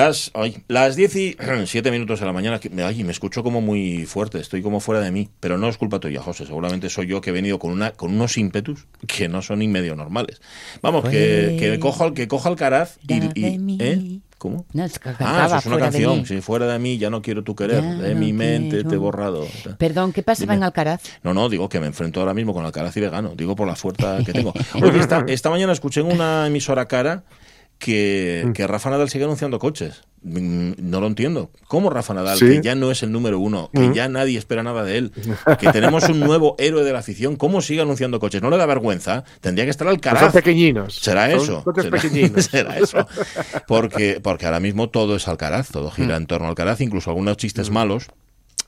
Las, ay, las 10 y 7 minutos de la mañana, que- ay, me escucho como muy fuerte, estoy como fuera de mí, pero no es culpa tuya, José, seguramente soy yo que he venido con una con unos ímpetus que no son ni medio normales. Vamos, que, que cojo que coja Alcaraz y, y-. ¿eh? ¿Cómo? No, es que Ah, eso es una canción. Si fuera de mí, ya no quiero tu querer. Ya de no mi mente te he borrado. Perdón, ¿qué pasaba Dime. en Alcaraz? No, no, digo que me enfrento ahora mismo con Alcaraz y le gano. Digo por la fuerza que tengo. Oye, esta, esta mañana escuché en una emisora cara que, que Rafa Nadal sigue anunciando coches. Mm, No lo entiendo. ¿Cómo Rafa Nadal, Sí. que ya no es el número uno, que ya nadie espera nada de él, que tenemos un nuevo héroe de la afición, ¿cómo sigue anunciando coches? ¿No le da vergüenza? Tendría que estar Alcaraz. son pequeñinos. Será Son eso. coches será, pequeñinos. será eso. Porque, porque ahora mismo todo es Alcaraz, todo gira en torno a Alcaraz, incluso algunos chistes malos.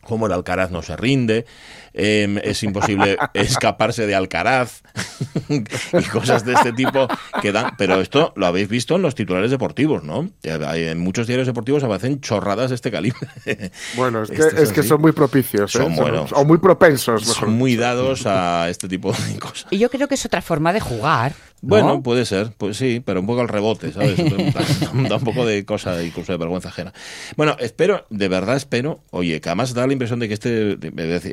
Como el Alcaraz no se rinde, em, es imposible escaparse de Alcaraz y cosas de este tipo que dan. Pero esto lo habéis visto en los titulares deportivos, ¿no? Hay- En muchos diarios deportivos aparecen chorradas de este calibre. Bueno, es que, Esto es es que son muy propicios. ¿eh? Son buenos. O muy propensos, mejor. Son muy dados a este tipo de cosas. Y yo creo que es otra forma de jugar. ¿no? Bueno, puede ser, pues sí, pero un poco al rebote, ¿sabes? da, un poco de cosa, incluso de vergüenza ajena. Bueno, espero, de verdad espero, oye, que además da la impresión de que este,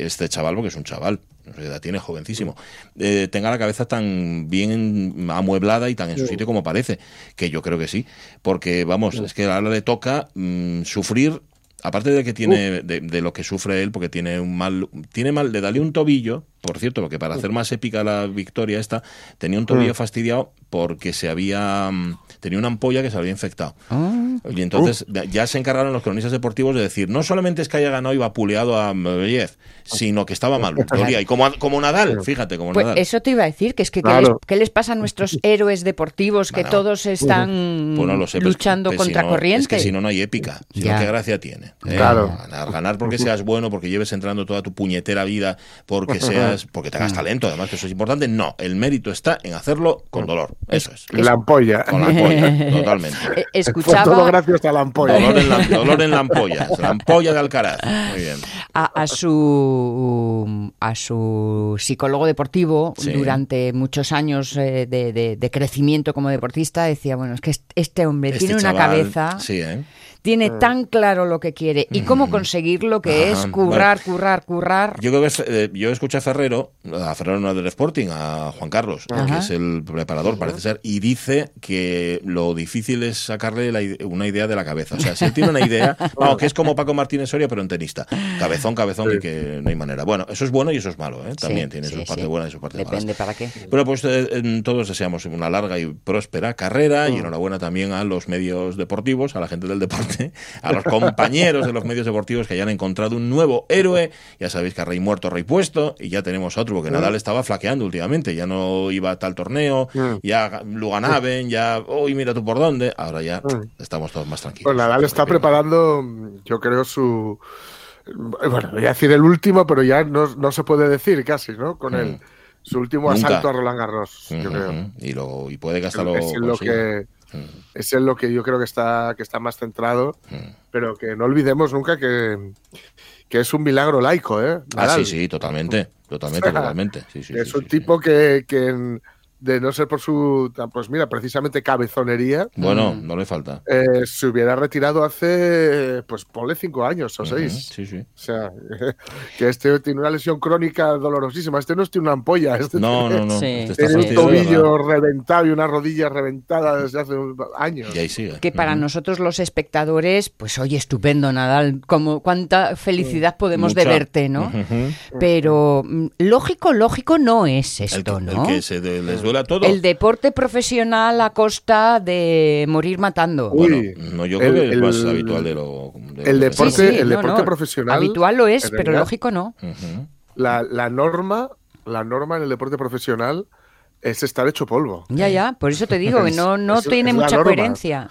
este chaval, porque es un chaval, no sé, edad tiene jovencísimo, eh, tenga la cabeza tan bien amueblada y tan en su sitio como parece, que yo creo que sí, porque vamos, es que ahora le toca mm, sufrir Aparte de que tiene de, de lo que sufre él, porque tiene un mal, tiene mal, le dale un tobillo, por cierto, porque para hacer más épica la victoria esta, tenía un tobillo fastidiado porque se había mm, tenía una ampolla que se había infectado. Y entonces ya se encargaron los cronistas deportivos de decir, no solamente es que haya ganado y vapuleado a Medvedev, sino que estaba mal. Y como, como Nadal, fíjate, como Pues Nadal. eso te iba a decir, que es que ¿qué, Claro. les, qué les pasa a nuestros héroes deportivos que Bueno. todos están Pues lo sé, pues, luchando pues si contra no- corriente? Es que si no, no hay épica. Si no, ¿qué gracia tiene? ¿eh? Claro. Ganar, ganar porque seas bueno, porque lleves entrando toda tu puñetera vida, porque seas, porque tengas talento, además que eso es importante. No, el mérito está en hacerlo con dolor. Eso es. La ampolla. Con la ampolla, totalmente. Eh, Fue todo Escuchaba gracias a la ampolla. Dolor en, la, dolor en la ampolla. La ampolla de Alcaraz. Muy bien. a, a su a su psicólogo deportivo Sí. durante muchos años eh, de, de- de crecimiento como deportista decía bueno es que est- este hombre Este tiene una cabeza Sí, ¿eh? Tiene tan claro lo que quiere y cómo conseguirlo que es Ajá, currar currar currar Yo creo que es, eh, yo escuché a Ferrero, a Ferrero no del Sporting, a Juan Carlos, Ajá. que es el preparador, parece ser, y dice que lo difícil es sacarle la una idea de la cabeza. O sea, si él tiene una idea, vamos, que es como Paco Martínez Soria, pero en tenista. Cabezón, cabezón, y que no hay manera. Bueno, eso es bueno y eso es malo, ¿eh? También Sí, tiene sí, su parte buena y su parte mala. depende para qué Bueno, pues eh, todos deseamos una larga y próspera carrera y enhorabuena también a los medios deportivos, a la gente del deporte, a los compañeros de los medios deportivos que hayan encontrado un nuevo héroe. Ya sabéis que rey muerto, rey puesto, y ya tenemos otro, porque Nadal estaba flaqueando últimamente, ya no iba a tal torneo, ya lo ganaban, ya, uy, mira tú por dónde, ahora ya estamos todos más tranquilos. Pues Nadal está preparando, yo creo, su. Bueno, voy a decir el último, pero ya no, no se puede decir casi, ¿no? Con el, su último Nunca. asalto a Roland Garros, yo creo. Y, lo, y puede que hasta lo es lo que Mm. es en lo que yo creo que está que está más centrado, Mm. pero que no olvidemos nunca que, que es un milagro laico, ¿eh? Ah, sí, sí, totalmente, totalmente, totalmente. Sí, sí, Que sí, es un tipo que, que en- de no ser por su, pues mira, precisamente cabezonería, Bueno, no le falta. eh, se hubiera retirado hace, pues ponle cinco años o seis. Sí, sí. O sea, que este tiene una lesión crónica dolorosísima. Este no tiene una ampolla. Este No, tiene, no, no. Sí. Este tiene un tobillo reventado y una rodilla reventada desde hace un- años. Y ahí sigue. que para nosotros los espectadores pues oye estupendo Nadal como cuánta felicidad podemos de Mucha. verte no pero mm, lógico lógico no es El esto que, no el que se de- les duela. El deporte profesional a costa de morir matando. Uy, bueno, no, yo creo el- que es más el- habitual de lo. de el lo que deporte- pensamos. el deporte profesional, Habitual lo es, pero realidad, lógico no. La, la norma, la norma en el deporte profesional es estar hecho polvo. Ya, ya, por eso te digo que no, no Es- tiene es mucha coherencia.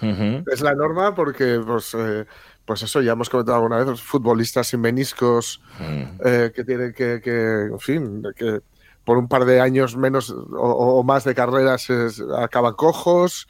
Es la norma porque, pues, eh, pues eso ya hemos comentado alguna vez, los futbolistas sin meniscos Mm. eh, que tienen que, que, en fin, que por un par de años menos o, o más de carreras acaban cojos.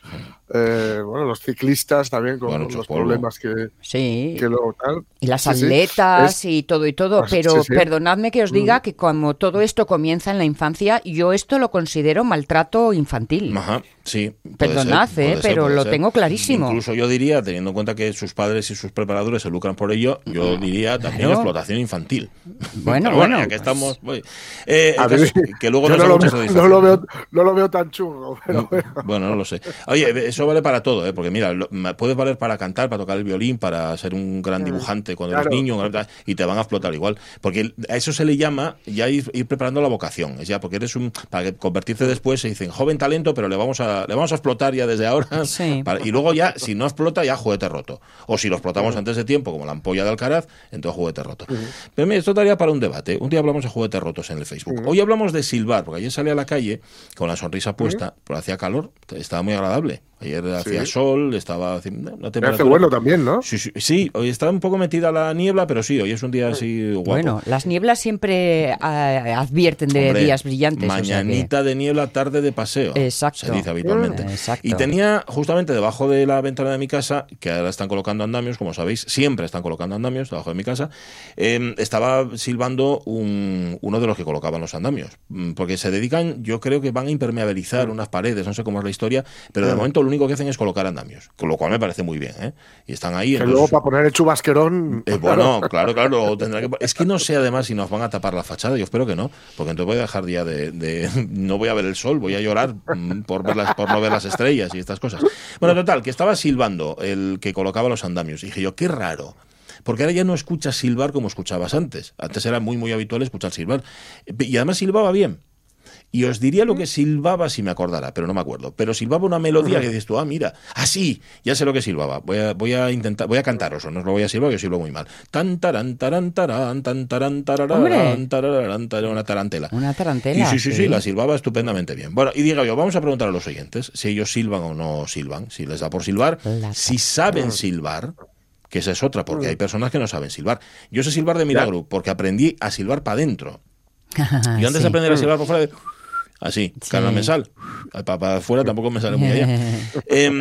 Eh, bueno, los ciclistas también con Bueno, los polvo. problemas que, Sí. que luego tal. Y las Sí, sí. atletas Es- y todo y todo, Pues, pero sí, sí. perdonadme que os diga que como todo esto comienza en la infancia, yo esto lo considero maltrato infantil. Ajá, sí. Perdonad, ser, eh, ser, pero lo ser. tengo clarísimo. Incluso yo diría, teniendo en cuenta que sus padres y sus preparadores se lucran por ello, yo diría también Claro. explotación infantil. Bueno, Pero bueno, que estamos. voy. Eh, es que luego no, lo veo, no, lo veo, no lo veo tan chungo, pero bueno. Bueno, no lo sé. Oye, eso vale para todo, ¿eh? porque mira, lo- puedes valer para cantar, para tocar el violín, para ser un gran dibujante cuando Claro. eres niño, y te van a explotar igual. Porque a eso se le llama ya ir, ir preparando la vocación. Es ya porque eres un. Para que convertirte después se dicen joven talento, pero le vamos a, le vamos a explotar ya desde ahora. Sí. para- y luego ya, si no explota, ya juguete roto. O si lo explotamos antes de tiempo, como la ampolla de Alcaraz, entonces juguete roto. Pero mira, esto daría para un debate. Un día hablamos de juguetes rotos en el Facebook. Hoy hablamos de silbar, porque ayer salí a la calle con la sonrisa puesta, pero hacía calor, estaba muy agradable. Ayer hacía sol, estaba haciendo una Me temperatura. hace bueno también, ¿no? Sí, sí, sí, hoy está un poco metida la niebla, pero sí, hoy es un día así guapo. Bueno, las nieblas siempre ah, advierten de Hombre, días brillantes. o sea que- Mañanita de niebla, tarde de paseo. Exacto. Se dice habitualmente. Mm, exacto. Y tenía justamente debajo de la ventana de mi casa, que ahora están colocando andamios, como sabéis, siempre están colocando andamios debajo de mi casa, eh, estaba silbando un- uno de los que colocaban los andamios. Mm, Porque se dedican, yo creo que van a impermeabilizar unas paredes, no sé cómo es la historia, pero de momento lo único que hacen es colocar andamios, con lo cual me parece muy bien. ¿eh? Y están ahí. Que entonces- luego para poner el chubasquerón. eh, bueno, claro, claro, tendrá que... Es que no sé además si nos van a tapar la fachada, yo espero que no, porque entonces voy a dejar ya de... de- no voy a ver el sol, voy a llorar mm, por, ver las- por no ver las estrellas y estas cosas. Bueno, total, que estaba silbando el que colocaba los andamios. Y dije yo, qué raro. Porque ahora ya no escuchas silbar como escuchabas antes. Antes era muy, muy habitual escuchar silbar. Y además silbaba bien. Y os diría lo que silbaba si me acordara, pero no me acuerdo. Pero silbaba una melodía que dices tú, ah, mira, ah, sí, ya sé lo que silbaba. Voy a, voy a intentar, voy a cantaros, o no os lo voy a silbar, que yo silbo muy mal. Tan, tarán, tarán, tarán, tan, tarán, tararán, tararán, tararán, una tarantela. Una Y tarantela. sí, sí, sí, la silbaba estupendamente bien. Bueno, y diga yo, vamos a preguntar a los oyentes si ellos silban o no silban, si les da por silbar, La si saben silbar, que esa es otra, porque hay personas que no saben silbar. Yo sé silbar de milagro, porque aprendí a silbar para adentro. Yo antes Sí. de aprender a silbar por fuera, de- así, Sí. me sal. Para afuera tampoco me sale muy allá. Em,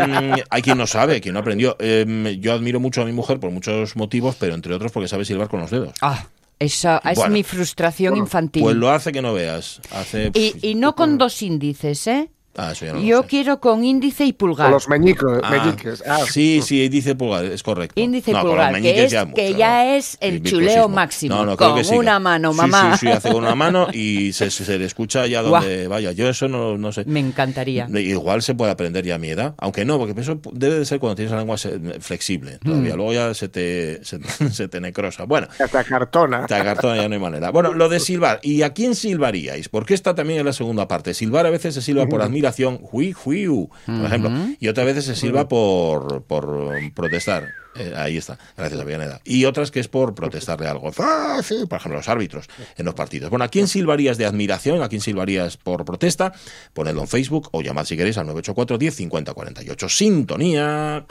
hay quien no sabe, quien no aprendió. Em, yo admiro mucho a mi mujer por muchos motivos, pero entre otros porque sabe silbar con los dedos. Ah, esa es Bueno. mi frustración infantil. Pues lo hace que no veas. Hace... y, y no con dos índices, ¿eh? Ah, eso ya no lo Yo sé. quiero con índice y pulgar. Con los meñicos. Ah, meñiques. Ah, sí, sí, dice pulgar, es correcto. Índice y No, con pulgar, los que es- ya que mucho, ya ¿no? es el Sí, chuleo máximo. No, no, creo Con que sí. una mano, Sí, mamá. Sí, sí, hace con una mano y se, se- se le escucha ya donde vaya. Yo eso no, no sé. Me encantaría. Igual se puede aprender ya a mi edad, aunque no, porque eso debe de ser cuando tienes la lengua flexible todavía. Mm. Luego ya se te, se, se te necrosa. Bueno, hasta cartona. te acartona ya no hay manera. Bueno, lo de silbar. ¿Y a quién silbaríais? Porque esta también es la segunda parte. Silbar a veces se silba por admiración, hui, hui, por ejemplo, y otras veces se silba por, por protestar. Eh, ahí está, gracias a Villaneda. Y otras que es por protestarle algo. Ah, sí, por ejemplo, los árbitros en los partidos. Bueno, ¿a quién silbarías de admiración? ¿A quién silbarías por protesta? Ponedlo en Facebook o llamad si queréis al 984 10 50 48. Sintonía.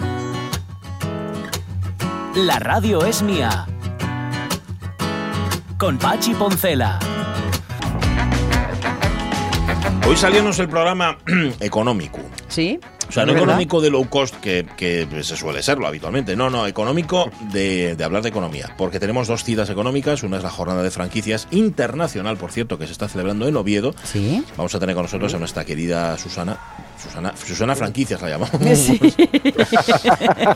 La radio es mía. Con Pachi Poncela. Hoy saliónos el programa económico. ¿Sí? O sea, no ¿Verdad? económico de low cost, que, que se suele serlo habitualmente. No, no, económico de, de hablar de economía. Porque tenemos dos citas económicas. Una es la jornada de franquicias internacional, por cierto, que se está celebrando en Oviedo. Sí. Vamos a tener con nosotros a nuestra querida Susana. Susana, Susana Franquicias la llamamos. Sí.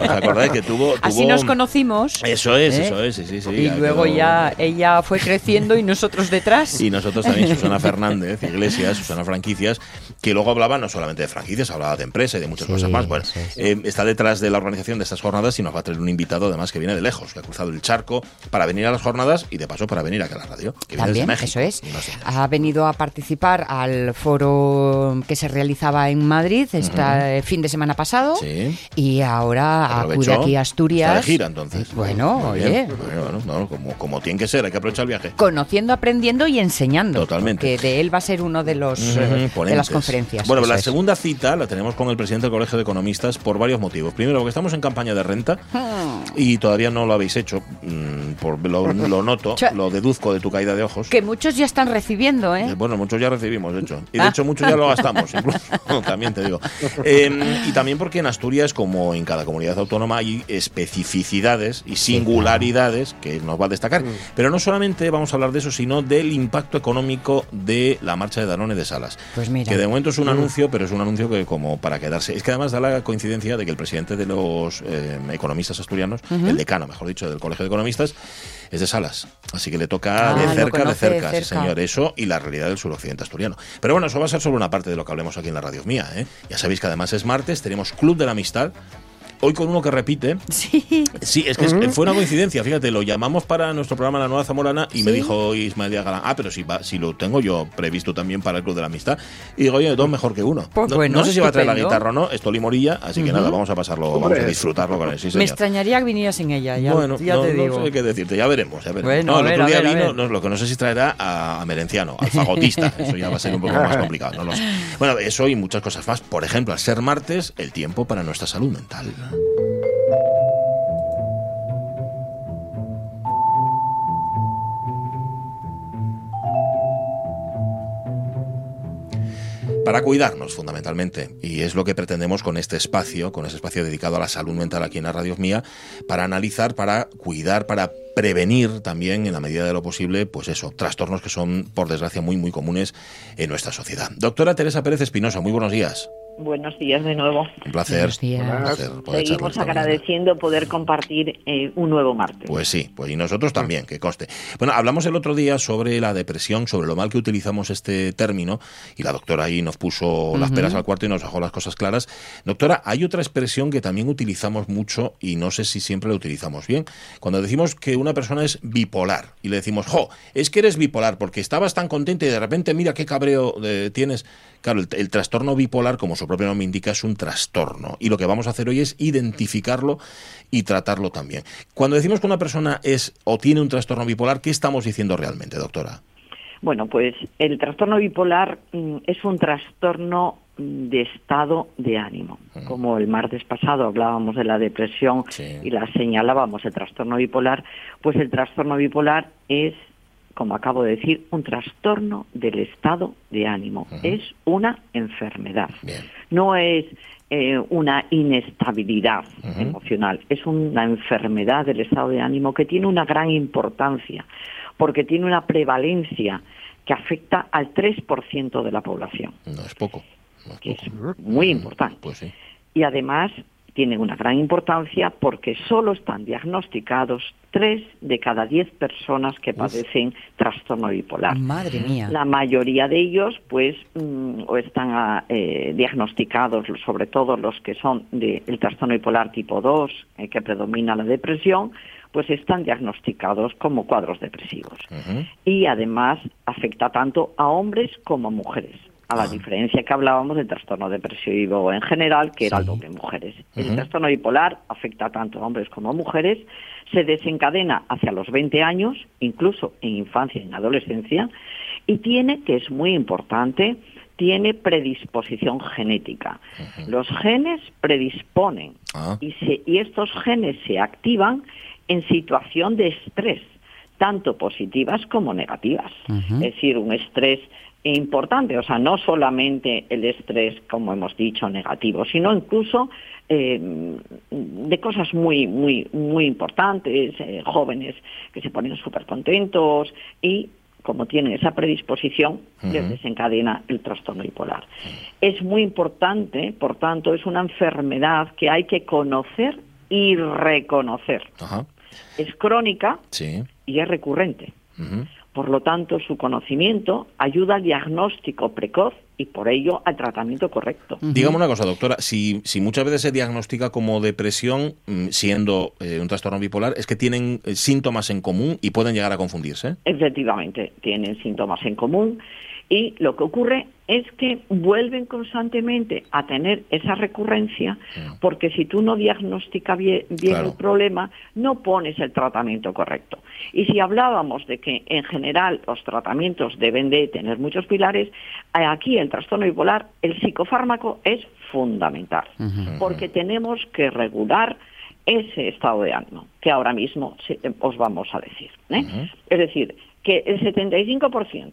¿Os acordáis que tuvo, Así nos conocimos. Eso es, ¿Eh? eso es, sí, sí, sí. y ya luego quedó- ya ella fue creciendo y nosotros detrás. Y nosotros también, Susana Fernández, Iglesias, Susana Franquicias, que luego hablaba no solamente de franquicias, hablaba de empresa y de muchas Sí, cosas más. Bueno, eh, está detrás de la organización de estas jornadas y nos va a traer un invitado además que viene de lejos, que ha cruzado el charco para venir a las jornadas y de paso para venir acá a la radio. Que viene También, desde México, eso es. Ha venido a participar al foro que se realizaba en Madrid este fin de semana pasado Sí. y ahora Aprovechó. acude aquí a Asturias. Está de gira entonces. Bueno, oye. bien. Bueno, bueno, no, como, como tiene que ser, hay que aprovechar el viaje. Conociendo, aprendiendo y enseñando. Totalmente. Que de él va a ser uno de los eh, de las conferencias. Bueno, la es. segunda cita la tenemos con el presidente del Colegio de Economistas por varios motivos. Primero, porque estamos en campaña de renta Hmm. y todavía no lo habéis hecho. mm, por, lo, lo noto, lo deduzco de tu caída de ojos. Que muchos ya están recibiendo, Eh, ¿eh? Bueno, muchos ya recibimos, de hecho. Y de Ah. hecho, muchos ya lo gastamos, incluso. También también te digo. Eh, y también porque en Asturias, como en cada comunidad autónoma, hay especificidades y singularidades que nos va a destacar. Pero no solamente vamos a hablar de eso, sino del impacto económico de la marcha de Danone de Salas. Pues mira. Que de momento es un anuncio, pero es un anuncio que como para quedarse. Es que además da la coincidencia de que el presidente de los eh, economistas asturianos, el decano, mejor dicho, del Colegio de Economistas, es de Salas. Así que le toca Ah, de cerca, de conoce de cerca, sí, cerca. señor. Eso y la realidad del suroccidente asturiano. Pero bueno, eso va a ser solo una parte de lo que hablemos aquí en la radio mía. ¿Eh? Ya sabéis que además es martes, tenemos Club de la Amistad. Hoy con uno que repite. Sí. Sí, es que es- fue una coincidencia, fíjate, lo llamamos para nuestro programa La Nueva Zamorana y me dijo Ismael Díaz Galán, ah, pero si, va, si lo tengo yo previsto también para el Club de la Amistad. Y digo, oye, dos mejor que uno. Pues no, bueno, no sé si va a traer la guitarra o no, es Toli Morilla, así que nada, vamos a pasarlo, vamos a disfrutarlo con él, sí, Me extrañaría que viniera sin ella, ya, bueno, ya no, te no digo. sé qué decirte, ya veremos, ya veremos. Bueno, no, el ver, otro día ver, vino, no, lo que no sé si traerá a, a Merenciano, al fagotista, eso ya va a ser un poco más complicado, no lo sé. Bueno, eso y muchas cosas más. Por ejemplo, al ser martes, el tiempo para nuestra salud mental. Para cuidarnos fundamentalmente. Y es lo que pretendemos con este espacio, con este espacio dedicado a la salud mental aquí en la Radio Mía, para analizar, para cuidar, para prevenir también en la medida de lo posible, pues eso, trastornos que son, por desgracia, muy, muy comunes en nuestra sociedad. Doctora Teresa Pérez Espinosa, muy buenos días. Buenos días de nuevo. Un placer. Buenos días. un placer poder Seguimos agradeciendo poder compartir eh, un nuevo martes. Pues sí, pues y nosotros también, que conste. Bueno, hablamos el otro día sobre la depresión, sobre lo mal que utilizamos este término, y la doctora ahí nos puso las peras al cuarto y nos dejó las cosas claras. Doctora, hay otra expresión que también utilizamos mucho y no sé si siempre la utilizamos bien. Cuando decimos que una persona es bipolar y le decimos, jo, es que eres bipolar porque estabas tan contenta y de repente mira qué cabreo eh, tienes. Claro, el, el trastorno bipolar, como su propio nombre indica, es un trastorno. Y lo que vamos a hacer hoy es identificarlo y tratarlo también. Cuando decimos que una persona es o tiene un trastorno bipolar, ¿qué estamos diciendo realmente, doctora? Bueno, pues el trastorno bipolar mm, es un trastorno mm, de estado de ánimo. Como el martes pasado hablábamos de la depresión Sí. y la señalábamos el trastorno bipolar, pues el trastorno bipolar es, como acabo de decir, un trastorno del estado de ánimo. Es una enfermedad. Bien. No es eh, una inestabilidad emocional, es una enfermedad del estado de ánimo que tiene una gran importancia, porque tiene una prevalencia que afecta al 3% de la población, No es poco. No es que poco. es muy importante. Pues sí. Y además tiene una gran importancia porque solo están diagnosticados 3 de cada 10 personas que padecen trastorno bipolar. Madre mía. La mayoría de ellos, pues, mm, o están ah, eh, diagnosticados, sobre todo los que son del trastorno bipolar tipo 2, eh, que predomina la depresión, pues están diagnosticados como cuadros depresivos. Y además afecta tanto a hombres como a mujeres. A la Ah. diferencia que hablábamos del trastorno depresivo en general, que era el doble mujeres. El trastorno bipolar afecta tanto a hombres como a mujeres, se desencadena hacia los 20 años, incluso en infancia y en adolescencia, y tiene, que es muy importante, tiene predisposición genética. Los genes predisponen Ah. y, se- y estos genes se activan en situación de estrés, tanto positivas como negativas. Es decir, un estrés importante, o sea, no solamente el estrés, como hemos dicho, negativo, sino incluso eh, de cosas muy, muy, muy importantes, eh, jóvenes que se ponen súper contentos y como tienen esa predisposición, les Ujú. desencadena el trastorno bipolar. Es muy importante, por tanto, es una enfermedad que hay que conocer y reconocer. Es crónica Sí. y es recurrente. Por lo tanto, su conocimiento ayuda al diagnóstico precoz y por ello al tratamiento correcto. Dígame una cosa, doctora, si, si muchas veces se diagnostica como depresión, mm, siendo eh, un trastorno bipolar, es que tienen eh, síntomas en común y pueden llegar a confundirse. Efectivamente, tienen síntomas en común y lo que ocurre es que vuelven constantemente a tener esa recurrencia porque si tú no diagnosticas bien, bien Claro. el problema, no pones el tratamiento correcto. Y si hablábamos de que en general los tratamientos deben de tener muchos pilares, eh, aquí el trastorno bipolar, el psicofármaco es fundamental porque tenemos que regular ese estado de ánimo que ahora mismo os vamos a decir. ¿eh? Es decir, que el 75%,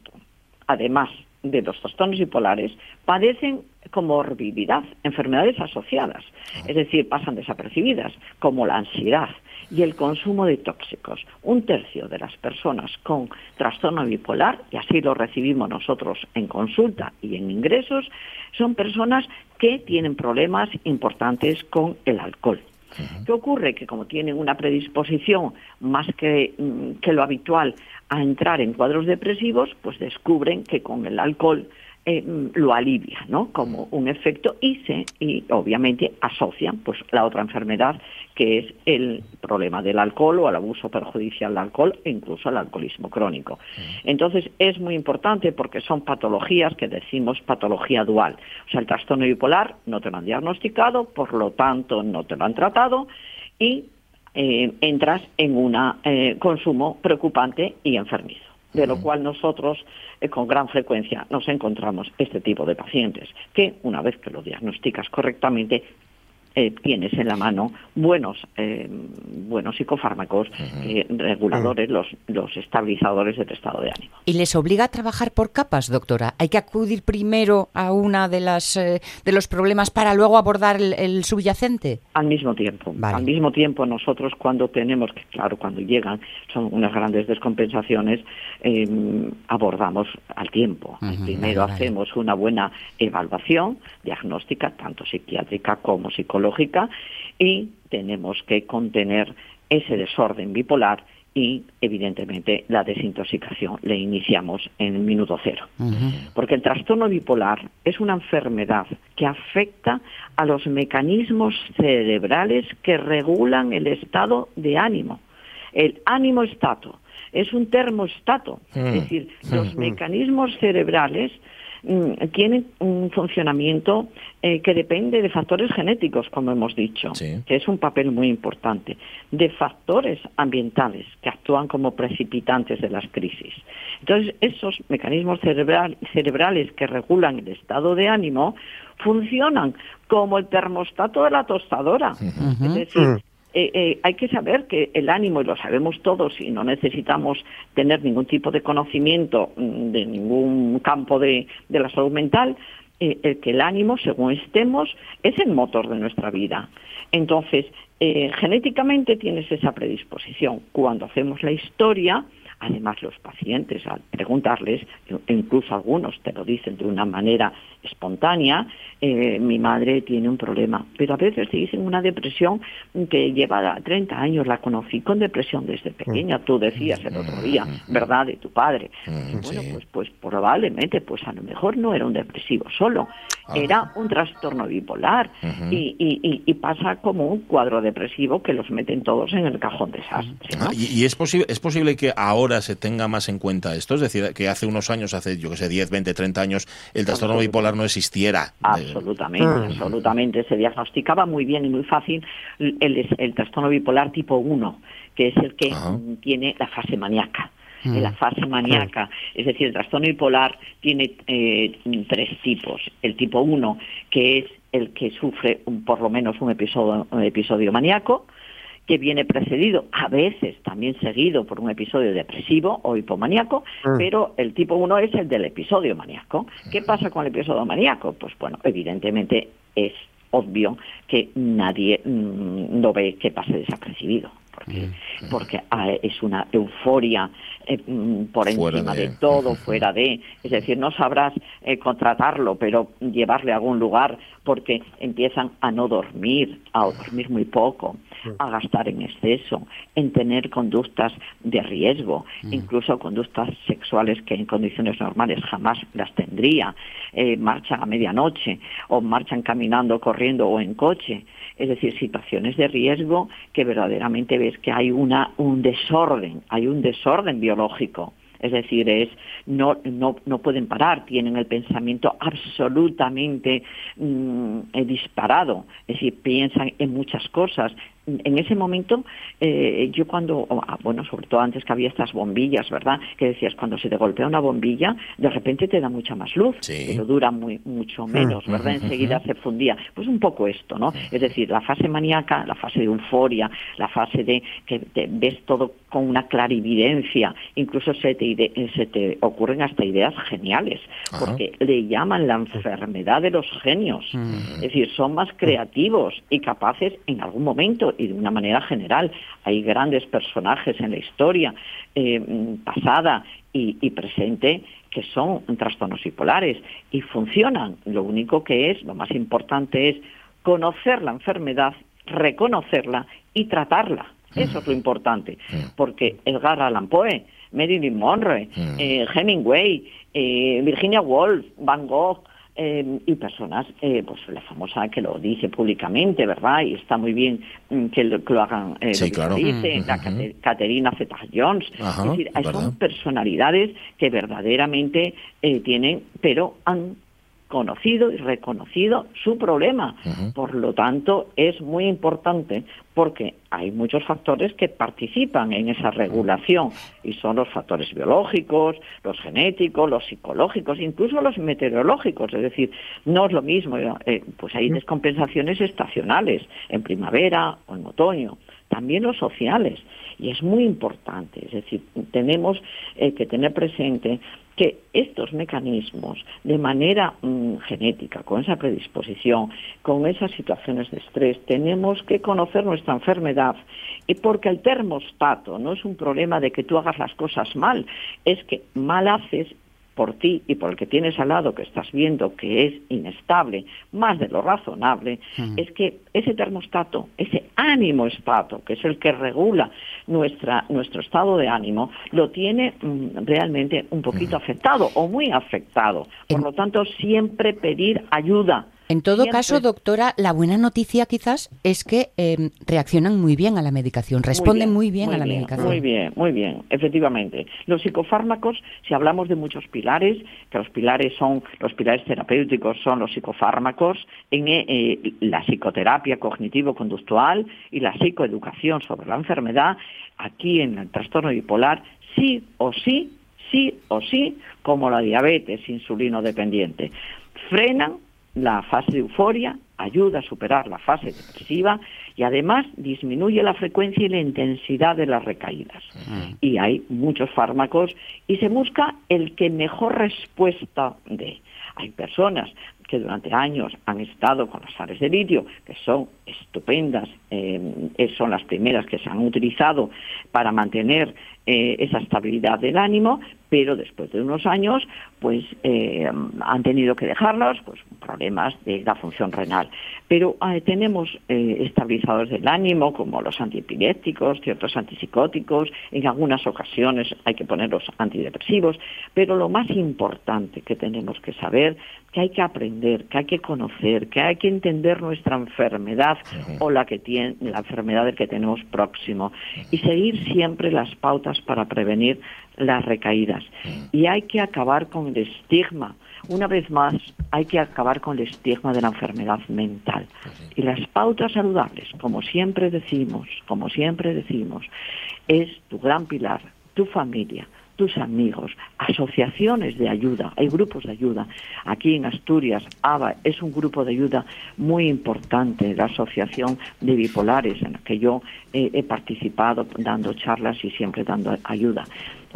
además de los trastornos bipolares padecen comorbilidad, enfermedades asociadas, es decir, pasan desapercibidas, como la ansiedad y el consumo de tóxicos. Un tercio de las personas con trastorno bipolar, y así lo recibimos nosotros en consulta y en ingresos, son personas que tienen problemas importantes con el alcohol. ¿Qué ocurre? Que como tienen una predisposición más que, mm, que lo habitual a entrar en cuadros depresivos, pues descubren que con el alcohol eh, lo alivia, ¿no? Como un efecto y se y obviamente asocian pues la otra enfermedad que es el problema del alcohol o el abuso perjudicial del alcohol e incluso el alcoholismo crónico. Entonces es muy importante porque son patologías que decimos patología dual. O sea, el trastorno bipolar no te lo han diagnosticado, por lo tanto no te lo han tratado y eh, entras en un eh, consumo preocupante y enfermizo de lo cual nosotros eh, con gran frecuencia nos encontramos este tipo de pacientes, que una vez que lo diagnosticas correctamente, eh, tienes en la mano buenos eh, buenos psicofármacos reguladores, los, los estabilizadores del estado de ánimo. ¿Y les obliga a trabajar por capas, doctora? ¿Hay que acudir primero a una de las de los problemas para luego abordar el, subyacente? Al mismo tiempo. Al mismo tiempo nosotros cuando tenemos, que claro, cuando llegan son unas grandes descompensaciones, em, abordamos al tiempo. primero hacemos una buena evaluación diagnóstica, tanto psiquiátrica como psicológica, y tenemos que contener ese desorden bipolar y evidentemente la desintoxicación le iniciamos en el minuto cero. Porque el trastorno bipolar es una enfermedad que afecta a los mecanismos cerebrales que regulan el estado de ánimo. El ánimo estato es un termostato, es mm. decir, los mm. mecanismos cerebrales Mm, tiene un funcionamiento eh, que depende de factores genéticos, como hemos dicho, que es un papel muy importante, de factores ambientales que actúan como precipitantes de las crisis. Entonces, esos mecanismos cerebrales que regulan el estado de ánimo funcionan como el termostato de la tostadora. Es decir, mm. Eh, eh, hay que saber que el ánimo, y lo sabemos todos, y no necesitamos tener ningún tipo de conocimiento mm, de ningún campo de, la salud mental, eh, que el ánimo, según estemos, es el motor de nuestra vida. Entonces, genéticamente tienes esa predisposición. Cuando hacemos la historia, Además, los pacientes, al preguntarles, incluso algunos te lo dicen de una manera espontánea, eh, mi madre tiene un problema, pero a veces te dicen una depresión que lleva 30 años, la conocí con depresión desde pequeña, tú decías el otro día, ¿verdad?, de tu padre. bueno, pues, pues probablemente, pues a lo mejor no era un depresivo solo, ah. era un trastorno bipolar y, y, pasa como un cuadro depresivo que los meten todos en el cajón desastre. Ah, y, es, posible, es posible que ahora se tenga más en cuenta esto, es decir, que hace unos años, hace yo que sé, 10, 20, 30 años, el trastorno bipolar no existiera. Absolutamente, ah. absolutamente. Se diagnosticaba muy bien y muy fácil el, trastorno bipolar tipo 1, que es el que tiene la fase maníaca. Mm. la fase maníaca. Es decir, el trastorno bipolar tiene eh, tres tipos. El tipo 1, que es el que sufre por lo menos un episodio, un episodio maníaco, que viene precedido, a veces también seguido por un episodio depresivo o hipomaníaco, mm. pero el tipo 1 es el del episodio maníaco. ¿Qué pasa con el episodio maníaco? Pues bueno, evidentemente es obvio que nadie mm, lo ve que pase desapercibido porque, mm. porque ah, es una euforia eh, por encima de... todo, fuera de, es decir, no sabrás eh, contratarlo, pero llevarle a algún lugar porque empiezan a no dormir, a dormir muy poco, a gastar en exceso, en tener conductas de riesgo, mm. incluso conductas sexuales que en condiciones normales jamás las tendría, eh, marchan a medianoche o marchan caminando, corriendo o en coche, es decir, situaciones de riesgo que verdaderamente ves que hay una, un desorden, hay un desorden biológico. Es decir, es, no, no, no pueden parar, tienen el pensamiento absolutamente mm, eh, disparado, es decir, piensan en muchas cosas, en ese momento, eh, yo cuando, ah, bueno, sobre todo antes que había estas bombillas, ¿verdad? Que decías, cuando se te golpea una bombilla, de repente te da mucha más luz, pero dura muy, mucho menos, ¿verdad? Enseguida se fundía. Pues un poco esto, ¿no? Es decir, la fase maníaca, la fase de euforia, la fase de que ves todo con una clarividencia, incluso se te, se te ocurren hasta ideas geniales, porque le llaman la enfermedad de los genios. Es decir, son más creativos y capaces en algún momento y de una manera general. Hay grandes personajes en la historia eh, pasada y, presente que son trastornos bipolares y funcionan. Lo único que es, lo más importante es conocer la enfermedad, reconocerla y tratarla. Eso es lo importante, porque Edgar Allan Poe, Marilyn Monroe, eh, Hemingway, eh, Virginia Woolf, Van Gogh, eh, y personas, eh, pues la famosa que lo dice públicamente, ¿verdad? Y está muy bien mm, que, lo, hagan, eh, sí, claro. dice, la Caterina Zeta-Jones. Es decir, son personalidades que verdaderamente tienen, pero han conocido y reconocido su problema. Por lo tanto, es muy importante porque hay muchos factores que participan en esa regulación y son los factores biológicos, los genéticos, los psicológicos, incluso los meteorológicos. Es decir, no es lo mismo, eh, pues hay descompensaciones estacionales en primavera o en otoño, también los sociales. Y es muy importante, es decir, tenemos eh, que tener presente que estos mecanismos, de manera mm, genética, con esa predisposición, con esas situaciones de estrés, tenemos que conocer nuestra enfermedad. Y porque el termostato no es un problema de que tú hagas las cosas mal, es que mal haces por ti y por el que tienes al lado que estás viendo que es inestable, más de lo razonable, es que ese termostato, ese ánimo estato, que es el que regula nuestra, nuestro estado de ánimo, lo tiene mm, realmente un poquito afectado o muy afectado. Por lo tanto, siempre pedir ayuda en todo caso, doctora, la buena noticia quizás es que em, reaccionan muy bien a la medicación, responden muy bien, a la medicación. Muy bien, muy bien, efectivamente. Los psicofármacos, si hablamos de muchos pilares, que los pilares son, los pilares terapéuticos son los psicofármacos, en eh, la psicoterapia cognitivo-conductual y la psicoeducación sobre la enfermedad, aquí en el trastorno bipolar, sí o sí, sí o sí, como la diabetes insulino dependiente, frenan la fase de euforia, ayuda a superar la fase depresiva y además disminuye la frecuencia y la intensidad de las recaídas. Y hay muchos fármacos y se busca el que mejor respuesta dé. Hay personas que durante años han estado con las sales de litio, que son estupendas, eh, son las primeras que se han utilizado para mantener eh, esa estabilidad del ánimo, pero después de unos años pues eh, han tenido que dejarlos, pues problemas de la función renal. Pero eh, tenemos eh, estabilizadores del ánimo como los antiepilépticos, ciertos antipsicóticos, en algunas ocasiones hay que poner los antidepresivos, pero lo más importante que tenemos que saber, que hay que aprender, que hay que conocer, que hay que entender nuestra enfermedad o la que tiene la enfermedad del que tenemos próximo y seguir siempre las pautas para prevenir las recaídas. Y hay que acabar con el estigma. Una vez más, hay que acabar con el estigma de la enfermedad mental. Y las pautas saludables, como siempre decimos, como siempre decimos, es tu gran pilar, tu familia, tus amigos, asociaciones de ayuda, hay grupos de ayuda. Aquí en Asturias, ABA es un grupo de ayuda muy importante, la Asociación de Bipolares, en la que yo he participado dando charlas y siempre dando ayuda.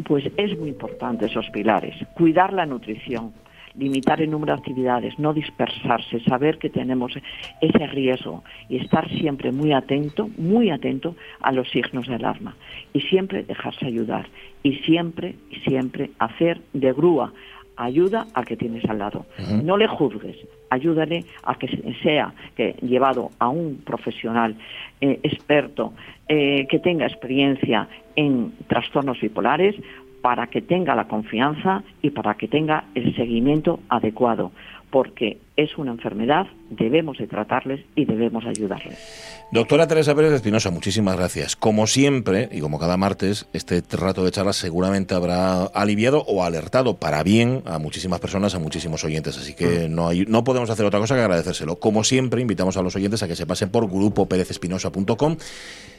Pues es muy importante esos pilares, cuidar la nutrición, limitar el número de actividades, no dispersarse, saber que tenemos ese riesgo y estar siempre muy atento, muy atento a los signos de alarma y siempre dejarse ayudar y siempre, siempre hacer de grúa ayuda al que tienes al lado. No le juzgues, ayúdale a que sea que llevado a un profesional eh, experto eh, que tenga experiencia en trastornos bipolares para que tenga la confianza y para que tenga el seguimiento adecuado. porque es una enfermedad, debemos de tratarles y debemos ayudarles. Doctora Teresa Pérez Espinosa, muchísimas gracias. Como siempre, y como cada martes, este rato de charla seguramente habrá aliviado o alertado para bien a muchísimas personas, a muchísimos oyentes. Así que no, hay, no podemos hacer otra cosa que agradecérselo. Como siempre, invitamos a los oyentes a que se pasen por grupoperezespinosa.com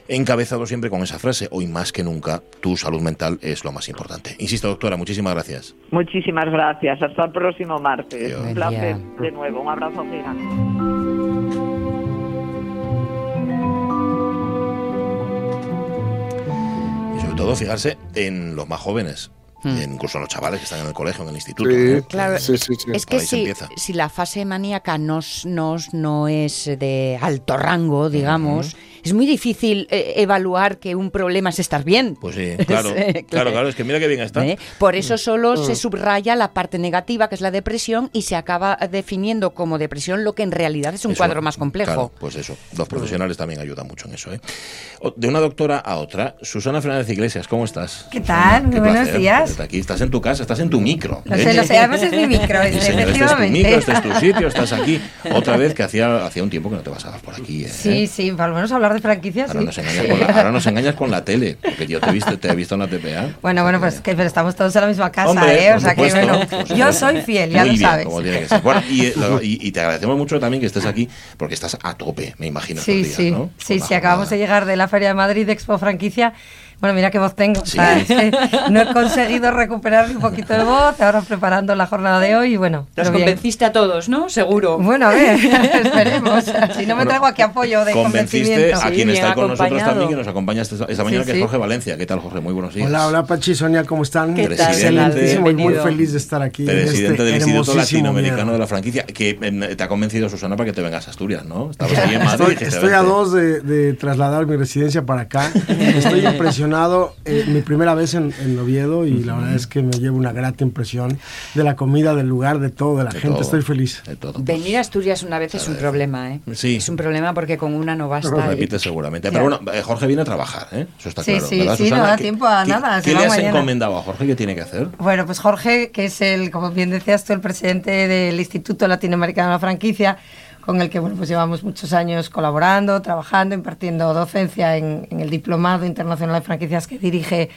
encabezado siempre con esa frase, hoy más que nunca, tu salud mental es lo más importante. Insisto, doctora, muchísimas gracias. Muchísimas gracias. Hasta el próximo martes. Un placer de nuevo. Un abrazo gigante. Todo fijarse en los más jóvenes. Hmm. incluso en los chavales que están en el colegio, en el instituto. Sí, ¿eh? Claro, sí, sí, sí. Es que si, si la fase maníaca no, es- no, es- no es de alto rango, digamos, es muy difícil eh, evaluar que un problema es estar bien. Pues sí, claro, claro, claro, es que mira qué bien está. ¿Eh? Por eso solo se subraya la parte negativa, que es la depresión, y se acaba definiendo como depresión lo que en realidad es un Eso, cuadro más claro, complejo. pues eso, los profesionales también ayudan mucho en eso. ¿eh? De una doctora a otra, Susana Fernández Iglesias, ¿cómo estás? ¿Qué tal? Muy buenos placer días. Tenerte Aquí estás en tu casa, estás en tu micro. Lo ¿eh? sé, lo sé, además es mi micro, Sí, señor, este es tu micro, este es tu sitio, estás aquí. Otra vez que hacía, hacía un tiempo que no te pasabas por aquí. ¿eh? Sí, sí, por lo menos hablar de franquicias. Ahora, sí. nos engañas con la, ahora nos engañas con la tele, porque yo te he visto, te he visto en la TPA. Bueno, bueno, pues que pero estamos todos en la misma casa, Hombre, ¿eh? O sea que, bueno, yo soy fiel, ya Muy lo bien, sabes. como tiene que ser. Bueno, y, lo- y- y te agradecemos mucho también que estés aquí, porque estás a tope, me imagino. Sí, días, sí, ¿no? sí, la sí, acabamos de llegar de la Feria de Madrid de Expo Franquicia. Bueno, mira qué voz tengo. o Sí. sea, es que no he conseguido recuperar un poquito de voz, ahora preparando la jornada de hoy y bueno, bien. convenciste a todos, ¿no? Seguro. Bueno, a ver, esperemos. Si no me traigo aquí apoyo de Convenciste convencimiento. a quien está con nosotros también, que nos acompaña esta, mañana, Sí, que es. Jorge Valencia. ¿Qué tal, Jorge? Muy buenos días. Hola, hola Pachi Sonia, ¿cómo están? ¿Qué tal? Excelentísimo y muy feliz de estar aquí. en Presidente este del Instituto Latinoamericano día. de la Franquicia, que eh, te ha convencido Susana para que te vengas a Asturias, ¿no? Estabas ahí en Madrid. Estoy, a dos de, de trasladar mi residencia para acá. Estoy impresionado. eh, mi primera vez en, en Oviedo y la verdad es que me llevo una grata impresión de la comida, del lugar, de todo, de la De gente. todo, Estoy feliz. de todo. Venir a Asturias una vez es un problema, ¿eh? Sí. Es un problema porque con una no basta. Lo y- repites seguramente. Pero bueno, eh, Jorge viene a trabajar, ¿eh? Eso está Sí, claro. sí, ¿verdad, sí, Susana? no da ¿Qué- tiempo a qué- nada, ¿Qué va le has mañana. encomendado a Jorge? ¿Qué tiene que hacer? Bueno, pues Jorge, que es el, como bien decías tú, el presidente del Instituto Latinoamericano de la Franquicia, con el que bueno, pues llevamos muchos años colaborando, trabajando, impartiendo docencia en, el Diplomado Internacional de Franquicias que dirige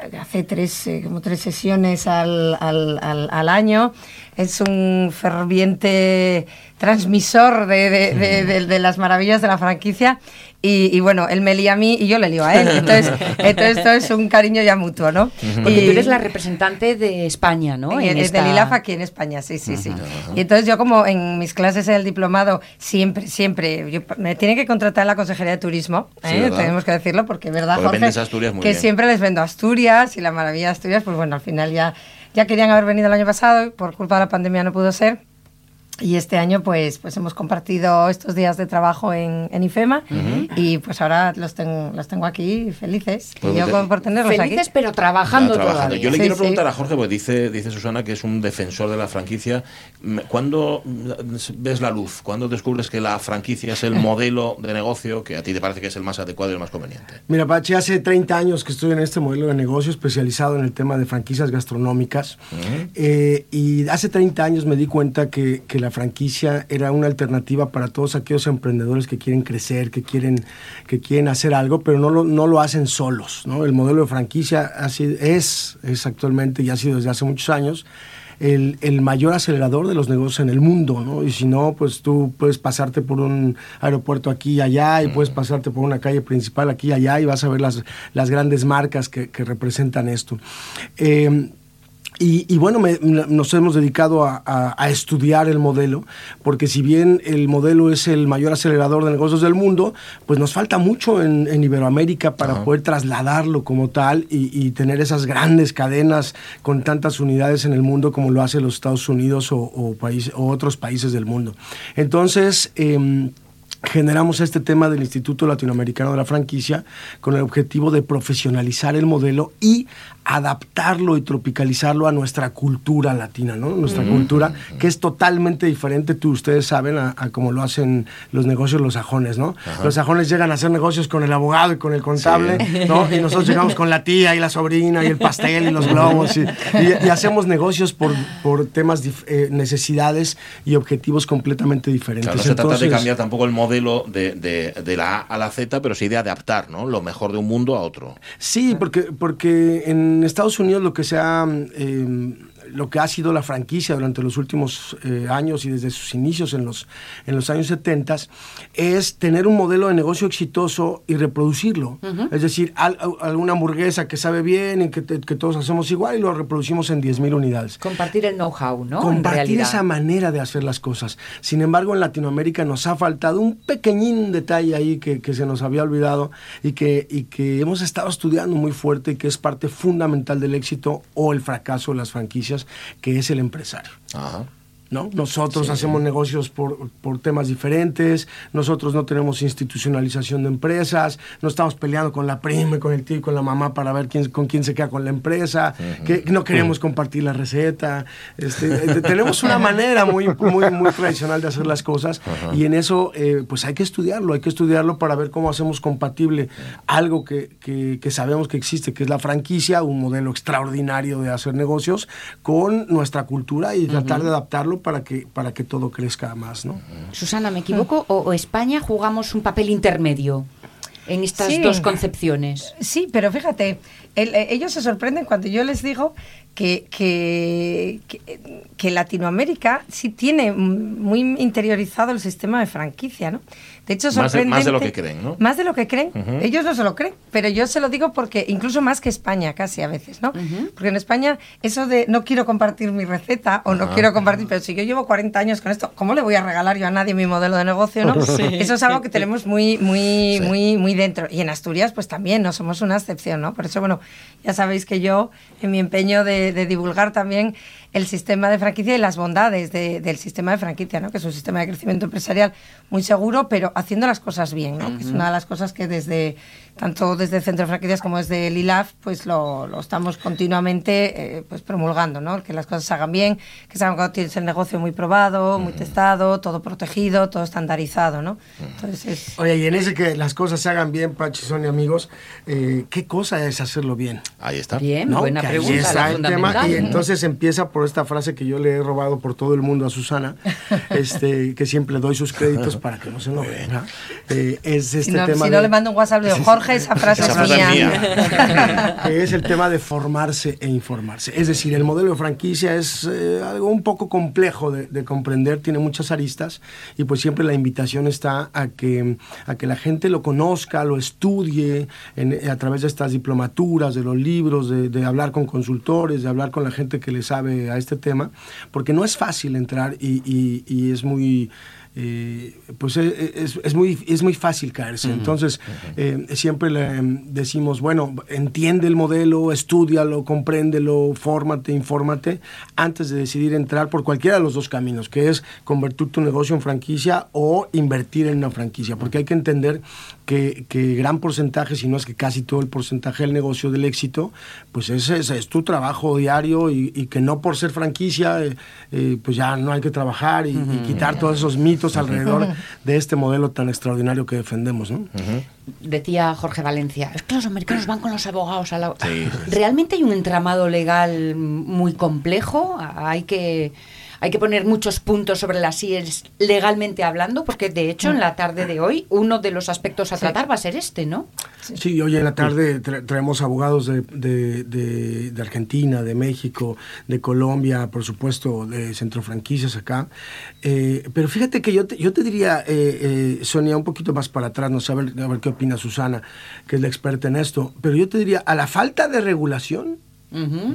eh, hace tres, eh, como tres sesiones al, al, año. Es un ferviente transmisor de- de las maravillas de la franquicia. Y, y bueno, él me lía a mí y yo le lío a él. Entonces, entonces esto es un cariño ya mutuo, ¿no? Porque Y- tú eres la representante de España, ¿no? en, En es esta- aquí en España, sí, sí, sí. Y entonces yo como en mis clases del diplomado, siempre, siempre, yo- me tiene que contratar la Consejería de Turismo, Sí, ¿eh? tenemos que decirlo, porque verdad, Porque Jorge, Asturias muy que bien. siempre les vendo Asturias y la maravilla de Asturias, pues bueno, al final ya, ya querían haber venido el año pasado, y por culpa de la pandemia no pudo ser. Y este año pues, pues hemos compartido estos días de trabajo en, en IFEMA y pues ahora los tengo, los tengo aquí felices. Pues y yo te- por, tenerlos Felices, aquí. pero trabajando, Ya, trabajando. todavía. Yo le Sí, quiero sí. preguntar a Jorge, porque dice, dice Susana que es un defensor de la franquicia. Mm, ¿Cuándo mm, ves la luz? ¿Cuándo descubres que la franquicia es el modelo de negocio que a ti te parece que es el más adecuado y el más conveniente? Mira, Pachi, hace 30 años que estoy en este modelo de negocio especializado en el tema de franquicias gastronómicas. Eh, y hace 30 años me di cuenta que, que la franquicia era una alternativa para todos aquellos emprendedores que quieren crecer, que quieren, que quieren hacer algo, pero no lo, no lo hacen solos. ¿no? El modelo de franquicia sido- es, es actualmente y ha sido desde hace muchos años el, el mayor acelerador de los negocios en el mundo, ¿no? Y si no, pues tú puedes pasarte por un aeropuerto aquí y allá y puedes pasarte por una calle principal aquí y allá y vas a ver las, las grandes marcas que, que representan esto. Eh, y, y bueno, me- nos hemos dedicado a, a- a estudiar el modelo, porque si bien el modelo es el mayor acelerador de negocios del mundo, pues nos falta mucho en, en Iberoamérica para poder trasladarlo como tal y, y tener esas grandes cadenas con tantas unidades en el mundo como lo hace los Estados Unidos o, o país- o otros países del mundo. Entonces, em, generamos este tema del Instituto Latinoamericano de la Franquicia con el objetivo de profesionalizar el modelo y adaptarlo y tropicalizarlo a nuestra cultura latina, ¿no? Nuestra cultura, que es totalmente diferente, tú, ustedes saben, a, a como lo hacen los negocios los sajones, ¿no? Los sajones llegan a hacer negocios con el abogado y con el contable, ¿no? Y nosotros llegamos con la tía y la sobrina y el pastel y los globos y, y- y hacemos negocios por, por temas, eh, necesidades y objetivos completamente diferentes. Claro, no se trata de cambiar tampoco el modelo de, de- de la A a la Z, pero sí de adaptar ¿no? lo mejor de un mundo a otro. Sí, porque, porque en Estados Unidos lo que se ha, eh, lo que ha sido la franquicia durante los últimos eh, años y desde sus inicios en los, en los años 70 es tener un modelo de negocio exitoso y reproducirlo. Es decir, al- alguna hamburguesa que sabe bien y que, que todos hacemos igual y lo reproducimos en 10.000 unidades. Compartir el know-how, ¿no? Compartir esa manera de hacer las cosas. Sin embargo, en Latinoamérica nos ha faltado un pequeñín detalle ahí que, que se nos había olvidado y que, y que hemos estado estudiando muy fuerte y que es parte fundamental del éxito o el fracaso de las franquicias, que es el empresario. ¿No? Nosotros hacemos negocios por, por temas diferentes, nosotros no tenemos institucionalización de empresas, no estamos peleando con la prima, y con el tío y con la mamá para ver quién, con quién se queda con la empresa, que no queremos compartir la receta. Este, eh, tenemos una manera muy, muy, muy tradicional de hacer las cosas y en eso eh, pues hay que estudiarlo, hay que estudiarlo para ver cómo hacemos compatible algo que, que- que sabemos que existe, que es la franquicia, un modelo extraordinario de hacer negocios, con nuestra cultura y tratar de adaptarlo para que, para que todo crezca más, ¿no? Susana, ¿me equivoco? ¿O, o España jugamos un papel intermedio en estas Sí. dos concepciones? Sí, pero fíjate, el- eh, ellos se sorprenden cuando yo les digo que, que, que- Latinoamérica sí tiene muy interiorizado el sistema de franquicia, ¿no? De hecho, Más de- sorprendente, más de lo que creen, ¿no? Más de lo que creen. Ellos no se lo creen, pero yo se lo digo porque incluso más que España casi a veces, ¿no? Porque en España eso de no quiero compartir mi receta o no quiero compartir, pero si yo llevo 40 años con esto, ¿cómo le voy a regalar yo a nadie mi modelo de negocio, no? Sí. Eso es algo que tenemos muy, muy, Sí. muy, muy dentro. Y en Asturias, pues también, no somos una excepción, ¿no? Por eso, bueno, ya sabéis que yo, en mi empeño de, de divulgar también el sistema de franquicia y las bondades de- del sistema de franquicia, ¿no? Que es un sistema de crecimiento empresarial muy seguro, pero haciendo las cosas bien, ¿no? Que es una de las cosas que desde, tanto desde el Centro de Franquicias como desde el ILAF, pues lo, lo estamos continuamente eh, pues promulgando, ¿no? Que las cosas se hagan bien, que se hagan cuando tienes el negocio muy probado, muy testado, todo protegido, todo estandarizado, ¿no? Entonces es... Oye, y en ese que las cosas se hagan bien, Pachi, Sonia, amigos, eh, ¿qué cosa es hacerlo bien? Ahí está. Bien, ¿no? buena Que ahí pregunta. está el tema, y entonces empieza por esta frase que yo le he robado por todo el mundo a Susana, este, que siempre doy sus créditos para que no se lo vea. Eh, es este si no, tema si no de- le mando un WhatsApp, le digo, Jorge, esa frase Esa es frase es mía. mía. que es el tema de formarse e informarse. Es decir, el modelo de franquicia es eh, algo un poco complejo de, de comprender, tiene muchas aristas y pues siempre la invitación está a que, a que la gente lo conozca, lo estudie en- a través de estas diplomaturas, de los libros, de, de hablar con consultores, de hablar con la gente que le sabe a este tema, porque no es fácil entrar y, y- y es muy... eh, pues es, es- es muy, es muy fácil caerse. Entonces, eh, siempre le em, decimos, bueno, entiende el modelo, estúdialo, compréndelo, fórmate, infórmate, antes de decidir entrar por cualquiera de los dos caminos, que es convertir tu negocio en franquicia o invertir en una franquicia, porque hay que entender que, que gran porcentaje, si no es que casi todo el porcentaje del negocio del éxito, pues ese es, es tu trabajo diario y, y que no por ser franquicia, eh, eh, pues ya no hay que trabajar y, y quitar todos esos mitos alrededor de este modelo tan extraordinario que defendemos, ¿no? Decía Jorge Valencia, es que los americanos van con los abogados a la... Sí. ¿Realmente hay un entramado legal muy complejo? Hay que, hay que poner muchos puntos sobre las IES legalmente hablando, porque de hecho en la tarde de hoy uno de los aspectos a tratar va a ser este, ¿no? Sí, hoy en la tarde tra- traemos abogados de, de- de- de Argentina, de México, de Colombia, por supuesto, de Centro Franquicias acá. Eh, pero fíjate que yo te, yo te diría, eh, eh, Sonia, un poquito más para atrás, no sé, a ver, a ver qué opina Susana, que es la experta en esto, pero yo te diría, a la falta de regulación,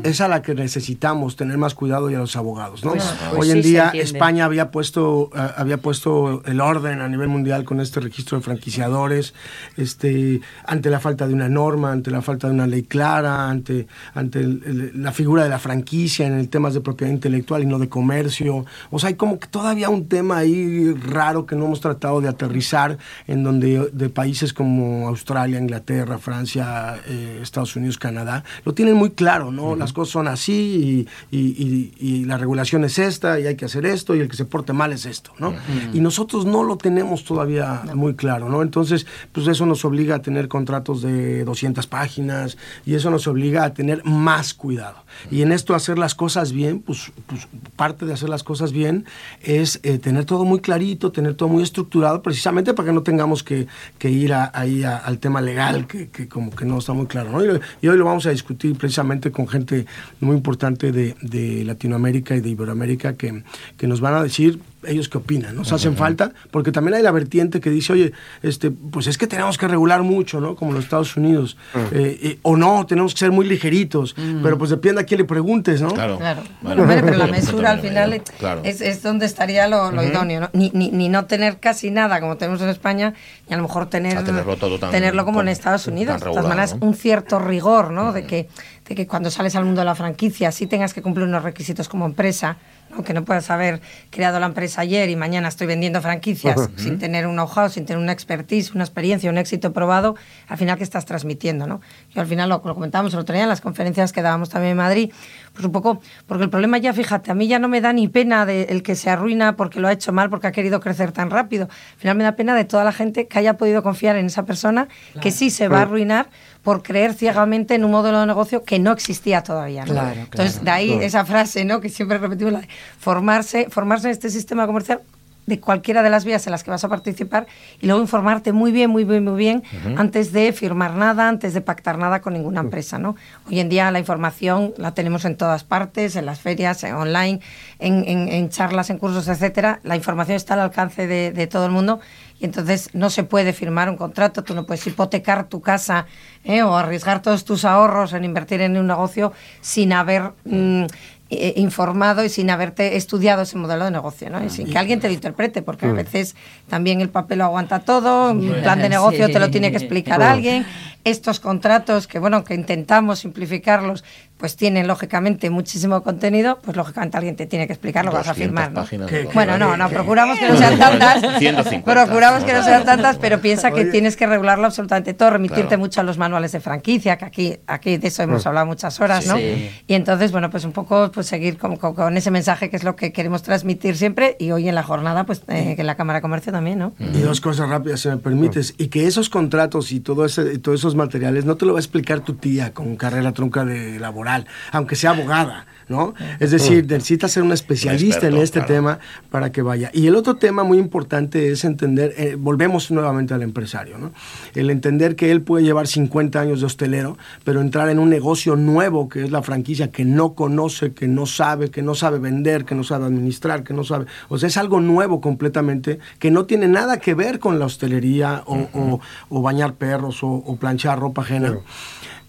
es a la que necesitamos tener más cuidado y a los abogados. ¿no? Pues- pues Hoy en sí, se día. España había puesto, eh, había puesto el orden a nivel mundial con este registro de franquiciadores, este, ante la falta de una norma, ante la falta de una ley clara, ante, ante el- el- la figura de la franquicia en el temas de propiedad intelectual y no de comercio. O sea, hay como que todavía un tema ahí raro que no hemos tratado de aterrizar en donde de países como Australia, Inglaterra, Francia, eh, Estados Unidos, Canadá, lo tienen muy claro, ¿no? Las cosas son así y, y- y- y la regulación es esta y hay que hacer esto y el que se porte mal es esto, ¿no? Y nosotros no lo tenemos todavía muy claro, ¿no? Entonces, pues eso nos obliga a tener contratos de 200 páginas y eso nos obliga a tener más cuidado. Y en esto hacer las cosas bien, pues, pues parte de hacer las cosas bien es eh, tener todo muy clarito, tener todo muy estructurado, precisamente para que no tengamos que, que ir a- ahí a- al tema legal, que, que como que no está muy claro. ¿no? Y hoy lo vamos a discutir precisamente con gente muy importante de, de Latinoamérica y de Iberoamérica que, que nos van a decir ellos qué opinan, ¿nos hacen falta? Porque también hay la vertiente que dice, oye, este, pues es que tenemos que regular mucho, ¿no? Como los Estados Unidos. Eh, eh, o no, tenemos que ser muy ligeritos, pero pues depende a quién le preguntes, ¿no? Claro. Claro. Bueno, Hombre, pero la mesura al final veo. Claro. es, es donde estaría lo, lo idóneo, ¿no? Ni, ni, ni no tener casi nada como tenemos en España y a lo mejor tener, A tenerlo todo tan- tenerlo como en Estados Unidos. De todas maneras, ¿no? un cierto rigor, ¿no? De, que, de que cuando sales al mundo de la franquicia sí tengas que cumplir unos requisitos como empresa, ¿no? que no puedas haber creado la empresa ayer y mañana estoy vendiendo franquicias sin tener un know-how, sin tener una expertise, una experiencia, un éxito probado, al final que estás transmitiendo, ¿no? Yo al final lo, lo comentábamos el otro día en las conferencias que dábamos también en Madrid, pues un poco, porque el problema ya, fíjate, a mí ya no me da ni pena de el que se arruina porque lo ha hecho mal, porque ha querido crecer tan rápido. Al final me da pena de toda la gente que haya podido confiar en esa persona que sí se va a arruinar por creer ciegamente en un modelo de negocio que no existía todavía. ¿no? Claro, Entonces, de ahí esa frase ¿no? que siempre repetimos, la de formarse, formarse en este sistema comercial de cualquiera de las vías en las que vas a participar y luego informarte muy bien, muy bien, muy bien antes de firmar nada, antes de pactar nada con ninguna empresa. ¿no? Hoy en día la información la tenemos en todas partes, en las ferias, en online, en, en- en charlas, en cursos, etcétera. La información está al alcance de, de todo el mundo y entonces no se puede firmar un contrato, tú no puedes hipotecar tu casa ¿eh? o arriesgar todos tus ahorros en invertir en un negocio sin haber mm, eh, informado y sin haberte estudiado ese modelo de negocio, ¿no? Y sin que alguien te lo interprete, porque a veces también el papel lo aguanta todo, un plan de negocio te lo tiene que explicar alguien, estos contratos que, bueno, que intentamos simplificarlos, pues tienen lógicamente muchísimo contenido, pues lógicamente alguien te tiene que explicar lo que vas a 200 firmar, ¿no? páginas ¿Qué- de qué- Bueno, no, no, procuramos que no sean tantas. 150. Procuramos que no sean tantas, pero piensa que Oye. tienes que regularlo absolutamente todo, remitirte Claro. mucho a los manuales de franquicia, que aquí, aquí de eso hemos hablado muchas horas, ¿no? Sí. Y entonces, bueno, pues un poco pues seguir con, con- con ese mensaje que es lo que queremos transmitir siempre y hoy en la jornada, pues eh, que en la Cámara de Comercio también, ¿no? Y dos cosas rápidas, si me permites. Y que esos contratos y, todo ese, y todos esos materiales no te lo va a explicar tu tía con carrera trunca de laboral, aunque sea abogada, ¿no? Es decir, necesitas ser un especialista experto, en este claro. tema para que vaya. Y el otro tema muy importante es entender, eh, volvemos nuevamente al empresario, ¿no? El entender que él puede llevar 50 años de hostelero, pero entrar en un negocio nuevo que es la franquicia que no conoce, que no sabe, que no sabe vender, que no sabe administrar, que no sabe. O sea, es algo nuevo completamente que no tiene nada que ver con la hostelería o, o- o bañar perros o, o planchar ropa ajena.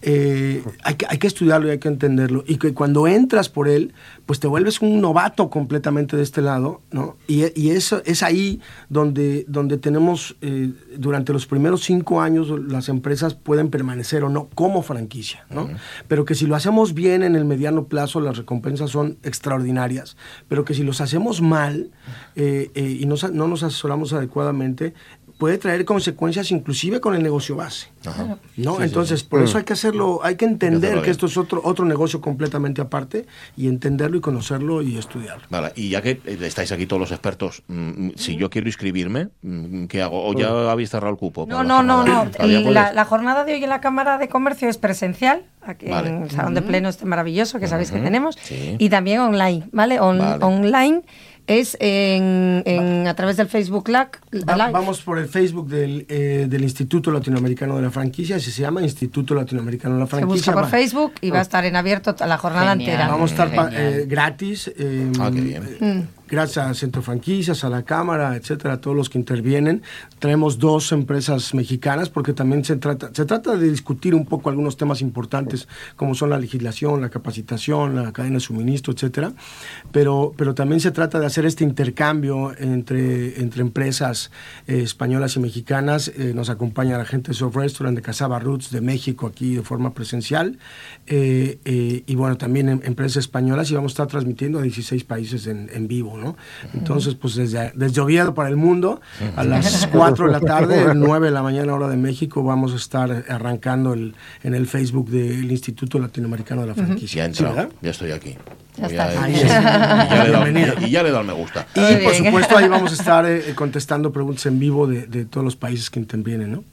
Eh, hay, que, hay que estudiarlo y hay que entenderlo. Y que cuando entras por él, pues te vuelves un novato completamente de este lado, ¿no? Y, y eso es ahí donde, donde tenemos, eh, durante los primeros cinco años, las empresas pueden permanecer o no como franquicia, ¿no? Pero que si lo hacemos bien en el mediano plazo, las recompensas son extraordinarias. Pero que si los hacemos mal eh, y no, no nos asesoramos adecuadamente, puede traer consecuencias inclusive con el negocio base. Ajá. ¿no? Sí, Entonces, sí. por eso hay que hacerlo, hay que entender que esto es otro, otro negocio completamente aparte y entenderlo y conocerlo y estudiarlo. Vale, y ya que eh, estáis aquí todos los expertos, mm, si yo quiero inscribirme, mm, ¿qué hago? ¿O ya habéis cerrado el cupo? No, no, no, no. ¿Todavía La, jornada de hoy en la Cámara de Comercio es presencial, aquí Vale. en el Salón de Pleno este maravilloso que sabéis que tenemos, sí. y también online, ¿vale? On- Vale. Online es en, en- a través del Facebook Live. Va- vamos por el Facebook del, eh, del Instituto Latinoamericano de la Franquicia, se llama, Instituto Latinoamericano de la Se Franquicia. busca por Va- Facebook y va a estar en abierto toda la jornada Genial. entera. Vamos a estar pa- eh, gratis. eh, Ah, qué bien. eh, gracias a Centro Franquicias, a la Cámara, etcétera, a todos los que intervienen. Traemos dos empresas mexicanas porque también se trata, se trata de discutir un poco algunos temas importantes como son la legislación, la capacitación, la cadena de suministro, etcétera. Pero, pero también se trata de hacer este intercambio entre, entre empresas eh, españolas y mexicanas. Eh, nos acompaña la gente de Soft Restaurant de Casaba Roots de México aquí de forma presencial. Eh, y bueno, también em- empresas españolas y vamos a estar transmitiendo a 16 países en vivo, ¿no? Entonces, pues desde, desde Oviedo para el mundo, a las 4 de la tarde, 9 de la mañana hora de México, vamos a estar arrancando el, en el Facebook del Instituto Latinoamericano de la Ya Franquicia. ¿Sí, entrado, verdad? ya estoy aquí. Ya Y y ya Bienvenida. y ya le al me gusta. Y Muy por bien. supuesto ahí vamos a estar eh, contestando preguntas en vivo de, de todos los países que intervienen, ¿no?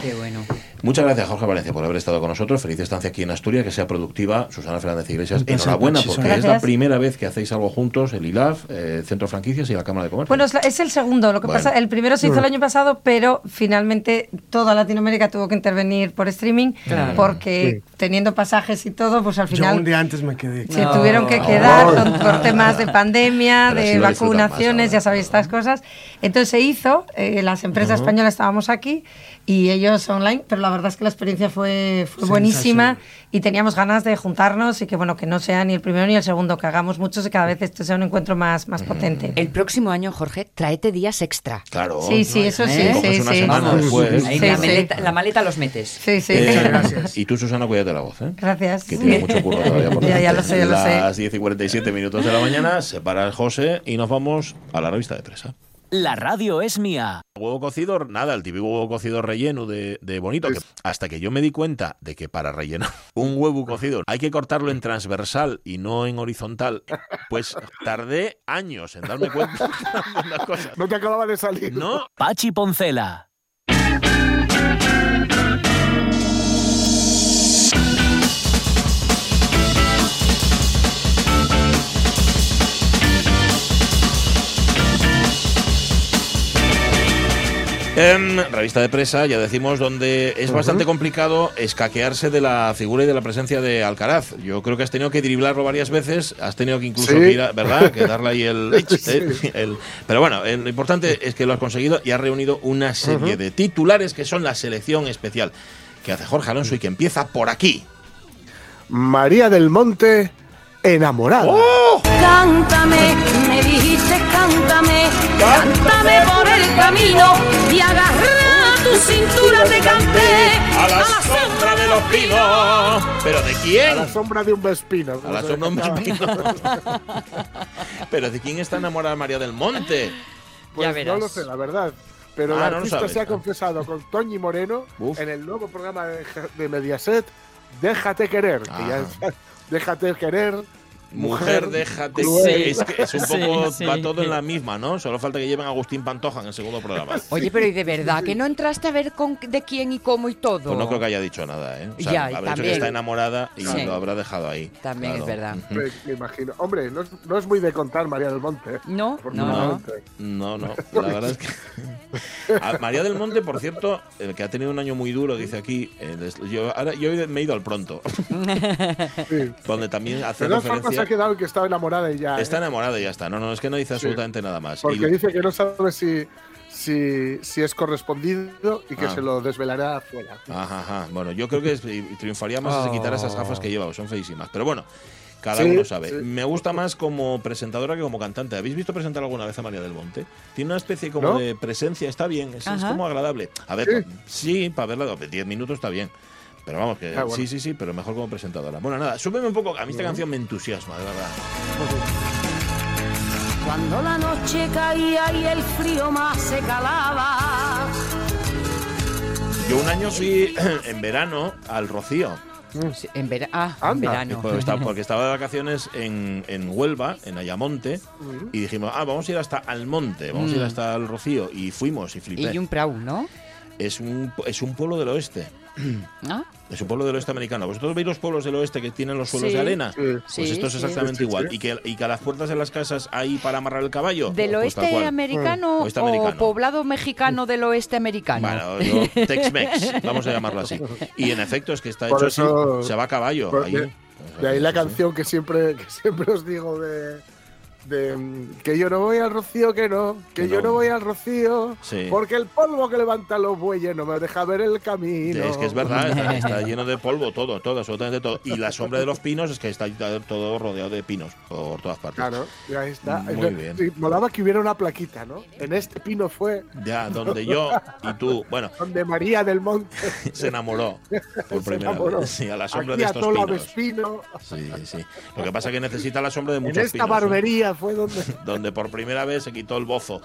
Qué bueno. Muchas gracias, Jorge Valencia, por haber estado con nosotros. Feliz estancia aquí en Asturias, que sea productiva. Susana Fernández Iglesias, enhorabuena, porque Gracias. es la primera vez que hacéis algo juntos, el ILAF, eh, Centro Franquicias y la Cámara de Comercio. Bueno, es, el segundo. Lo que Bueno. pasa, el primero se hizo el año pasado, pero finalmente toda Latinoamérica tuvo que intervenir por streaming Claro. porque teniendo pasajes y todo, pues al Yo final un día antes me quedé. se No. tuvieron que quedar con, por temas de pandemia, Pero de vacunaciones, ya sabéis estas cosas. Entonces se hizo, eh, las empresas españolas estábamos aquí y ellos online, pero la verdad es que la experiencia fue, fue buenísima y teníamos ganas de juntarnos y que bueno, que no sea ni el primero ni el segundo, que hagamos muchos y cada vez esto sea un encuentro más, más potente. El próximo año, Jorge, tráete días extra. Claro. Sí, sí, eso sí, ¿Eh? Sí, sí. Vamos. la, maleta, la maleta los metes. Sí, sí. Eh, gracias. Y tú, Susana, cuídate la voz, ¿eh? Gracias. Que tiene mucho curro todavía por Ya, ya lo sé, ya lo sé. Las 10 y 47 minutos de la mañana, se para el José y nos vamos a la revista de presa. La radio es mía. Huevo cocido, nada, el típico huevo cocido relleno de, de bonito. que- hasta que yo me di cuenta de que para rellenar un huevo cocido hay que cortarlo en transversal y no en horizontal, pues tardé años en darme cuenta de las cosas. No te acababa de salir. No, Pachi Poncela. Em, revista de presa, ya decimos, donde es bastante complicado escaquearse de la figura y de la presencia de Alcaraz. Yo creo que has tenido que driblarlo varias veces, has tenido que incluso, Sí. que ir a- ¿verdad? Que darle ahí el, eh, el- Pero bueno, eh, lo importante es que lo has conseguido y has reunido una serie de titulares que son la selección especial que hace Jorge Alonso y que empieza por aquí. María del Monte, enamorada. Cántame, me dijiste cántame, por el camino y agarra tu cintura te canté A la sombra de los pinos. ¿Pero de A quién? la sombra de un vespino. A la sombra de un pino. Pero ¿de quién está enamorada María del Monte? Pues Ya verás. no lo sé, la verdad. Pero Ah, el artista sabes, se ha confesado con Toñi Moreno Uf. en el nuevo programa de, de Mediaset, Déjate querer. que ya Ah. déjate querer. Mujer, déjate. cruel. Es que es un Sí, poco. sí. Va todo en la misma, ¿no? Solo falta que lleven a Agustín Pantoja en el segundo programa. Oye, pero ¿y de verdad que no entraste a ver con, de quién y cómo y todo? Pues no creo que haya dicho nada, ¿eh? O sea, Ya, habrá dicho que está enamorada y Sí. lo habrá dejado ahí. También es verdad. Me, me imagino. Hombre, no es, no es muy de contar María del Monte. ¿eh? No, no, no. No, la verdad es que. A María del Monte, por cierto, eh, que ha tenido un año muy duro, dice aquí. eh, yo, ahora, yo me he ido al pronto, Sí. donde también hace formas, se ha quedado que estaba enamorada y ya. ¿eh? Está enamorada y ya está. No, no, es que no dice absolutamente nada más. Porque Y- dice que no sabe si, si, si es correspondido y que Ah. se lo desvelará afuera. Ajá, ajá. Bueno, yo creo que triunfaría más si se quitara esas gafas que lleva, que son feísimas. Pero bueno, cada Sí, uno sabe. sí. Me gusta más como presentadora que como cantante. ¿Habéis visto presentar alguna vez a María del Monte? Tiene una especie como ¿No? de presencia, está bien, es, como agradable. A ver, Sí. sí, para verla, 10 minutos está bien. Pero vamos, que Ah, bueno. sí, sí, sí, pero mejor como presentadora. Bueno, nada, súbeme un poco. A mí esta canción me entusiasma, de verdad. Cuando la noche caía y el frío más se calaba. Yo un año fui en verano al Rocío. Sí, En, vera- ah, en verano. Porque estaba, porque estaba de vacaciones en, en Huelva, en Ayamonte, y dijimos, ah, vamos a ir hasta Almonte, vamos a ir hasta el Rocío, y fuimos y flipé. Y un prau, ¿no? Es, un, es un pueblo del oeste, ¿Ah? es un pueblo del oeste americano. ¿Vosotros veis los pueblos del oeste que tienen los suelos Sí. de arena? Sí. Pues Sí, esto es exactamente Sí, igual. sí. Y que, y que a las puertas de las casas hay para amarrar el caballo. ¿Del Pues tal oeste americano Oeste o americano. poblado mexicano del oeste americano? Bueno, yo, Tex-Mex, vamos a llamarlo así. Y en efecto es que está Por hecho eso- así, se va a caballo. ahí. de- De ahí la canción que siempre, que siempre os digo de, de que yo no voy al rocío, que no, que, yo no. voy al rocío, Sí. porque el polvo que levantan los bueyes no me deja ver el camino. Es que es verdad, está, está lleno de polvo todo, todo, absolutamente todo. Y la sombra de los pinos es que está todo rodeado de pinos por todas partes. Claro, y ahí está. Muy Entonces, bien. molaba que hubiera una plaquita, ¿no? En este pino fue Ya, donde yo y tú, bueno, donde María del Monte se enamoró por se primera enamoró. vez. Sí, a la sombra Aquí de estos pinos. Vespino. Sí, sí. Lo que pasa es que necesita la sombra de En muchos esta pinos. ¿eh? barbería fue donde. donde por primera vez se quitó el bozo.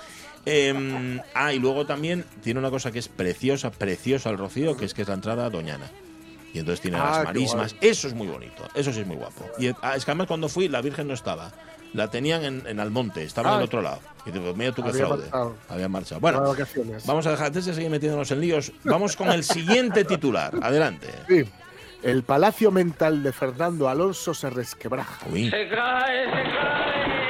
Eh, ah, y luego también tiene una cosa que es preciosa, preciosa el Rocío, que es que es la entrada a Doñana. Y entonces tiene Ah, las marismas. Eso es muy bonito. Eso sí es muy guapo. Y ah, es que además cuando fui, la Virgen no estaba. La tenían en, en Almonte, estaba en Ah. el otro lado. Y digo, mira tú qué Había fraude. marchado. Había marchado. Bueno, vamos a dejar, antes de seguir metiéndonos en líos, vamos con el siguiente titular. Adelante. Sí. El palacio mental de Fernando Alonso se resquebraja. Uy, Se cae, se cae.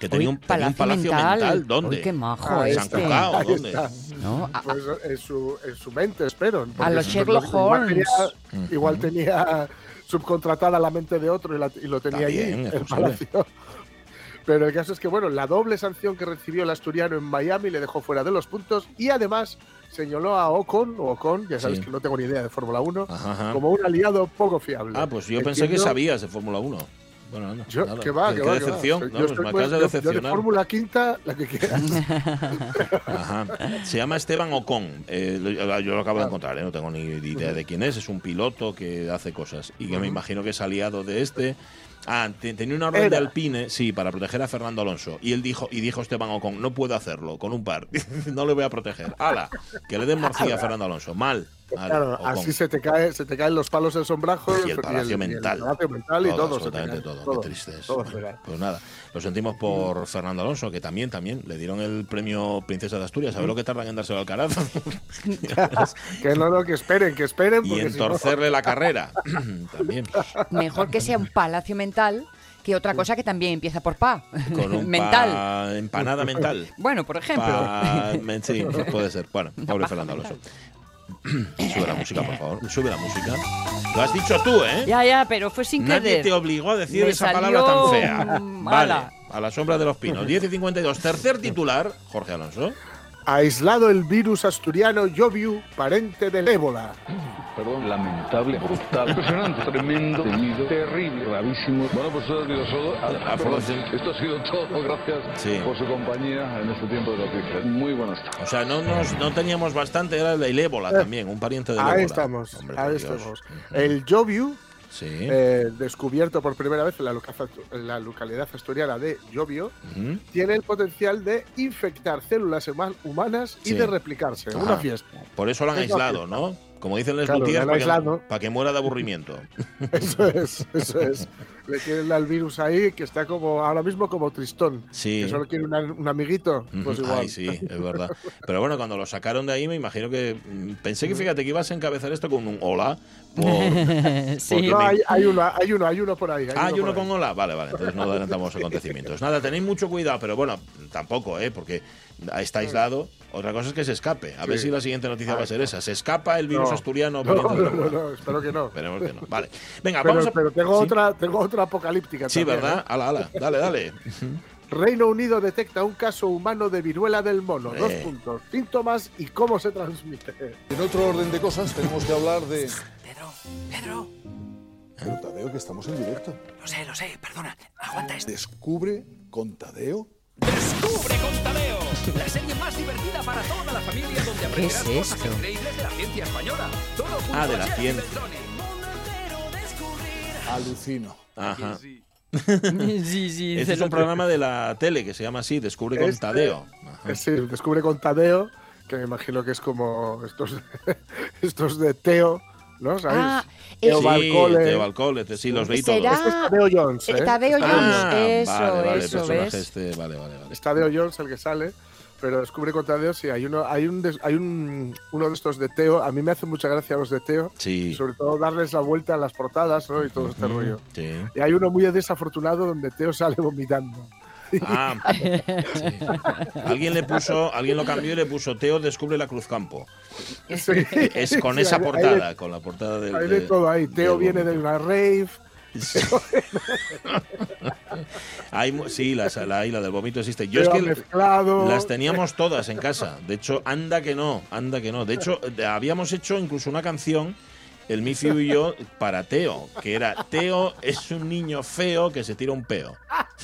Que tenía un, tenía un Palacio mental. mental. ¿Dónde? Uy, qué majo Ahí ¿San este. Cucao? Ahí ¿Dónde? está. ¿No? A- Pues en su, en su mente, espero. A los Sherlock igual tenía- Holmes. Igual tenía subcontratada la mente de otro y, la- y lo tenía es el posible. palacio. Pero el caso es que, bueno, la doble sanción que recibió el asturiano en Miami le dejó fuera de los puntos y además señaló a Ocon, o Ocon, ya sabes Sí. que no tengo ni idea de Fórmula 1, Ajá, ajá. como un aliado poco fiable. Ah, pues yo pensé que sabías de Fórmula 1. Bueno, no, Yo, nada. que va, que va, que va. decepción. Yo No, pues me acabas de yo- Yo de decepcionar. Fórmula Quinta, la que quieras. Ajá. Se llama Esteban Ocon. Eh, yo lo acabo de encontrar, eh, no tengo ni idea de quién es. Es un piloto que hace cosas y que me imagino que es aliado de este. Ah, te- tenía una orden de. Alpine, sí, para proteger a Fernando Alonso. Y él dijo, y dijo Esteban Ocon, no puedo hacerlo con un par. no le voy a proteger. ¡Hala! Que le den morcilla a Fernando Alonso. Mal. Claro, Ocon. así se te, cae, se te caen los palos del sombrajo y el palacio mental. el palacio mental y todo. absolutamente todo. Qué triste es. todo cae. Pues nada, lo sentimos por Fernando Alonso, que también, también le dieron el premio Princesa de Asturias. ¿Sabes lo que tardan en dárselo al Alcaraz? que no, no, que esperen, que esperen. y en si no- torcerle la carrera. también. Mejor que sea un palacio mental que otra cosa que también empieza por pa. Con un mental. pa- empanada mental. Bueno, por ejemplo. Pa- sí, puede ser. Bueno, pobre Fernando Alonso. Sube la música, por favor. Sube la música. Lo has dicho tú, ¿eh? Ya, ya, pero fue sin Nadie querer. te obligó a decir Me esa palabra tan fea. Vale, a la sombra de los pinos. 10 y 52. Tercer titular, Jorge Alonso. Aislado el virus asturiano Joviu, parente del ébola. Perdón, lamentable, brutal, impresionante, tremendo, temido, terrible, gravísimo. Bueno, pues eso ha sido solo. Ah, pues sí. Esto ha sido todo. Gracias Sí. por su compañía en este tiempo de noticias. Muy buenas tardes. O sea, no, nos, no teníamos bastante, era el ébola también, un pariente del ébola. Ahí estamos, Hombre, ahí Dios. estamos. El Joviu, Sí. eh, descubierto por primera vez en la, loca- en la localidad asturiana de Jovio, Ujú. tiene el potencial de infectar células huma- humanas y de replicarse. Ajá. Una fiesta. Por eso lo han Es aislado, ¿no? Como dicen los Claro, para, que, aislado. para que muera de aburrimiento. Eso es, eso es. Le quieren al virus ahí que está como ahora mismo como tristón. Sí. Que solo quiere una- un amiguito. Pues igual. Ay, sí, es verdad. Pero bueno, cuando lo sacaron de ahí, me imagino que. mm, Pensé que, fíjate, que ibas a encabezar esto con un hola. Por- Sí. No, hay, hay uno, hay uno, hay uno por ahí. Ah, hay uno con hola. Vale, vale, entonces no adelantamos acontecimientos. Nada, tenéis mucho cuidado, pero bueno, tampoco, ¿eh? Porque está aislado. Otra cosa es que se escape. A ver si la siguiente noticia va a ser esa. ¿Se escapa el virus No. asturiano? No, no, espero que no. Esperemos que no. Vale. Venga, Pero, vamos a. pero tengo, ¿Sí? otra, tengo otra apocalíptica. Sí, también, ¿verdad? Ala, ala. Dale, dale. Reino Unido detecta un caso humano de viruela del mono. Dos Eh. puntos. Síntomas y cómo se transmite. En otro orden de cosas, tenemos que hablar de. Pedro, Pedro, Pero Tadeo, que estamos en directo. lo sé, lo sé, perdona, aguanta esto. Descubre con Tadeo. ¡Descubre con Tadeo! La serie más divertida para toda la familia donde aprenderás es cosas esto? increíbles de la ciencia española. Todo junto Ah, de la ciencia. Alucino. Ajá. sí, sí. Este es un programa de la tele que se llama así, Descubre con Este- Tadeo. Ajá. Eh, Sí, descubre con Tadeo, que me imagino que es como estos, estos de Teo, ¿no? ¿Sabes? Ah, Teo eh, Sí, Balcole. Teo Balcole, este sí, los veí todos. ¿Será? Este es Tadeo Jones, ¿eh? Tadeo Tadeo Jones. Ah, eso, vale, vale, eso, personaje ¿ves? este, vale, vale, vale. Es Tadeo Jones el que sale, pero descubre con Tadeo, sí, hay uno, hay un, hay un uno de estos de Teo, a mí me hace mucha gracia los de Teo, Sí. sobre todo darles la vuelta a las portadas, ¿no? Y todo este rollo. Sí. Y hay uno muy desafortunado donde Teo sale vomitando. Ah, sí. Alguien le puso, alguien lo cambió y le puso Teo descubre la Cruz Campo. Sí. Es con Sí, esa hay- hay de- portada, con la portada del. Hay de todo ahí. Teo viene de una rave, Hay sí, la isla del vómito existe. Yo Pero es que mezclado. las teníamos todas en casa. De hecho, anda que no, anda que no. De hecho, habíamos hecho incluso una canción, el Mifiu y yo, para Teo, que era Teo es un niño feo que se tira un peo.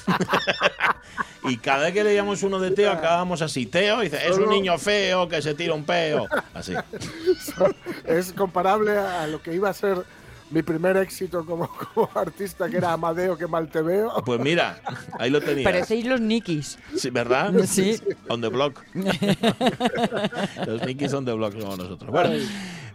y cada vez que leíamos uno de Teo, acabábamos así. Teo dice, es un niño feo que se tira un peo. Así. es comparable a lo que iba a ser mi primer éxito como, como artista, que era Amadeo, que mal te veo. Pues mira, ahí lo tenías. Parecéis los Nikis. Sí, ¿Verdad? Sí. On the block. Los Nikis on the block somos nosotros. Bueno,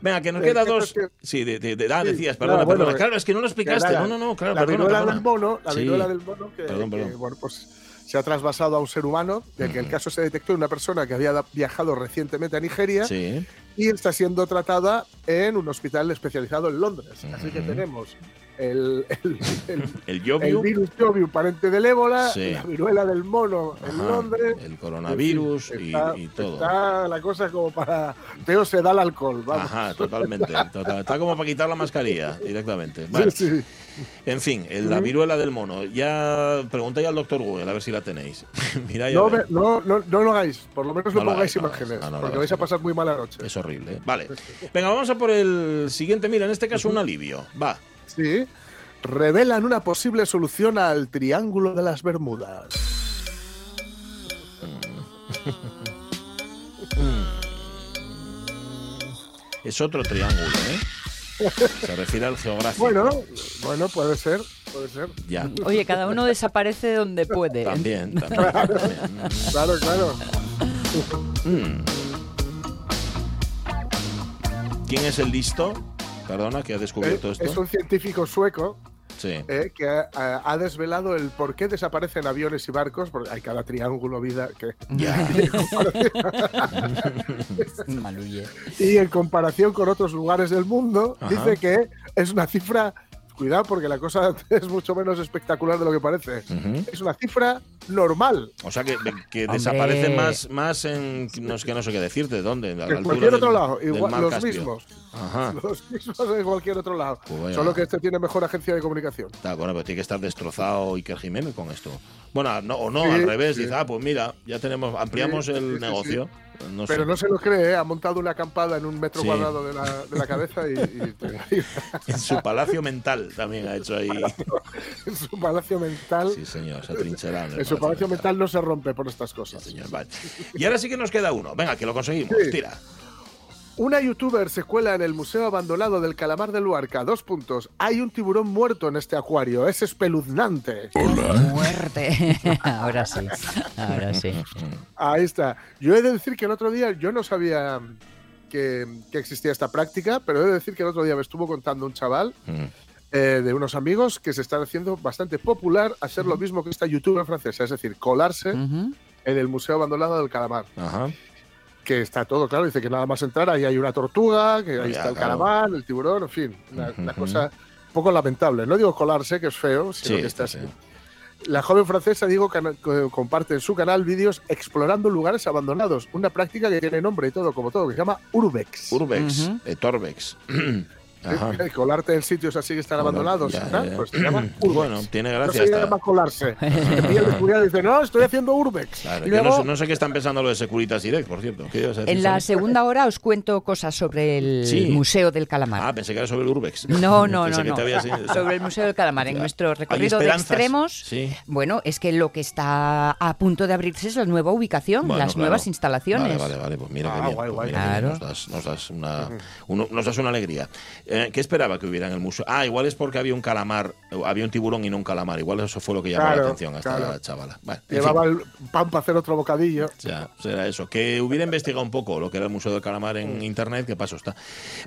venga, que nos El queda dos. que- Sí, de, de- de- ah, Sí, decías, perdona, bueno, perdona. Claro, es que no lo explicaste. No, no, no, claro, La perdona, viruela perdona. del mono, la Sí. viruela del mono, que, Perdón, que, perdón. bueno, pues se ha trasvasado a un ser humano, de que el caso se detectó en una persona que había viajado recientemente a Nigeria Sí. y está siendo tratada en un hospital especializado en Londres. Así que tenemos el, el, el- El el Yobiu, virus Joviu, parente del ébola, Sí. la viruela del mono en Londres. el coronavirus y, está, y todo. Está la cosa como para. Teo se da el alcohol, vamos. Ajá, totalmente. total. Está como para quitar la mascarilla directamente. Sí, sí. en fin, la viruela del mono. Ya preguntáis al doctor Google a ver si la tenéis. Mira, ya No, me- no, no, no lo hagáis, por lo menos No lo pongáis imágenes, porque vais a pasar muy mala noche. Es horrible. ¿eh? Vale. Venga, vamos a por el siguiente. Mira, en este caso un alivio. Va. Sí. Revelan una posible solución al Triángulo de las Bermudas. Es otro triángulo, ¿eh? Se refiere al geográfico. Bueno, bueno, puede ser, puede ser. Ya. Oye, cada uno desaparece donde puede. También, también. también. Claro, claro. Mm. ¿Quién es el listo? Perdona, que ha descubierto Eh, esto. Es un científico sueco Sí. eh, que ha, ha desvelado el por qué desaparecen aviones y barcos, porque hay cada triángulo vida que. Maluye. y en comparación con otros lugares del mundo, Ajá. dice que es una cifra. Cuidado, porque la cosa es mucho menos espectacular de lo que parece. Es una cifra normal. O sea que, que desaparece más, más en. No sé, que no sé qué decirte, ¿dónde? En cualquier del- otro lado, igual, los Caspio. mismos. Ajá. Los mismos en cualquier otro lado. Pues. Solo que este tiene mejor agencia de comunicación. Está, bueno, pero tiene que estar destrozado Iker Jiménez con esto. Bueno, no, o no, Sí, al revés. sí. Dice, ah, pues mira, ya tenemos, ampliamos Sí, el sí, sí, negocio. No Pero sé. no se lo cree, ¿eh? ha montado una acampada en un metro Sí. cuadrado de la, de la cabeza y, y- En su palacio mental también ha hecho ahí. en su palacio mental. Sí, señor, se ha trincherado. en su palacio mental no se rompe por estas cosas. Señor, vale. Y ahora sí que nos queda uno. Venga, que lo conseguimos. Sí. Tira. Una youtuber se cuela en el Museo Abandonado del Calamar de Luarca. Dos puntos. Hay un tiburón muerto en este acuario. Es espeluznante. Muerte. ahora sí. Ahora sí. Ahí está. Yo he de decir que el otro día yo no sabía que, que existía esta práctica, pero he de decir que el otro día me estuvo contando un chaval Mm. eh, de unos amigos que se están haciendo bastante popular hacer lo mismo que esta youtuber francesa, es decir, colarse en el Museo Abandonado del Calamar. Ajá. Que está todo claro, dice que nada más entrar ahí hay una tortuga, que ahí Ya, está el claro. calamar, el tiburón, en fin, una, Ujú, una ujú. cosa un poco lamentable. No digo colarse, que es feo, sino Sí, que está sí, así. sí. La joven francesa, digo, comparte en su canal vídeos explorando lugares abandonados. Una práctica que tiene nombre y todo, como todo, que se llama Urbex. Urbex, Ujú. eh, Torbex. Ajá. Eh, Colarte en sitios así que están abandonados, Ya, ya. Pues se llama Urbex. Bueno, tiene no gracia. se hasta- llama colarse. Te pilla el y dice, no, estoy haciendo Urbex. Claro, Y yo no, luego- sé, no sé qué están pensando los de Securitas Direct, por cierto. ¿Qué ibas a decir, En la segunda hora os cuento cosas sobre el Sí. Museo del Calamar. Ah, pensé que era sobre el Urbex. No, no, Pensé no, que no. te habías- Sobre el Museo del Calamar. En Ya. nuestro recorrido de extremos, Sí. bueno, es que lo que está a punto de abrirse es la nueva ubicación, Bueno, las claro. nuevas instalaciones. Vale, vale, vale. Pues mira Ah, bien. guay, pues guay. bien. Claro. Nos das, nos das una, uno- nos das una alegría. Eh, ¿Qué esperaba que hubiera en el museo? Ah, igual es porque había un calamar, o había un tiburón y no un calamar. Igual eso fue lo que llamó Claro, la atención a esta claro. chavala. Llevaba fin, el pan para hacer otro bocadillo. ya, será eso. Que hubiera investigado un poco lo que era el Museo del Calamar en Mm. internet, qué paso está.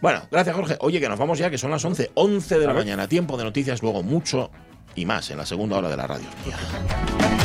Bueno, gracias Jorge. Oye, que nos vamos ya, que son las 11, 11 de la mañana. Tiempo de noticias, luego mucho y más en la segunda hora de la radio. Mía.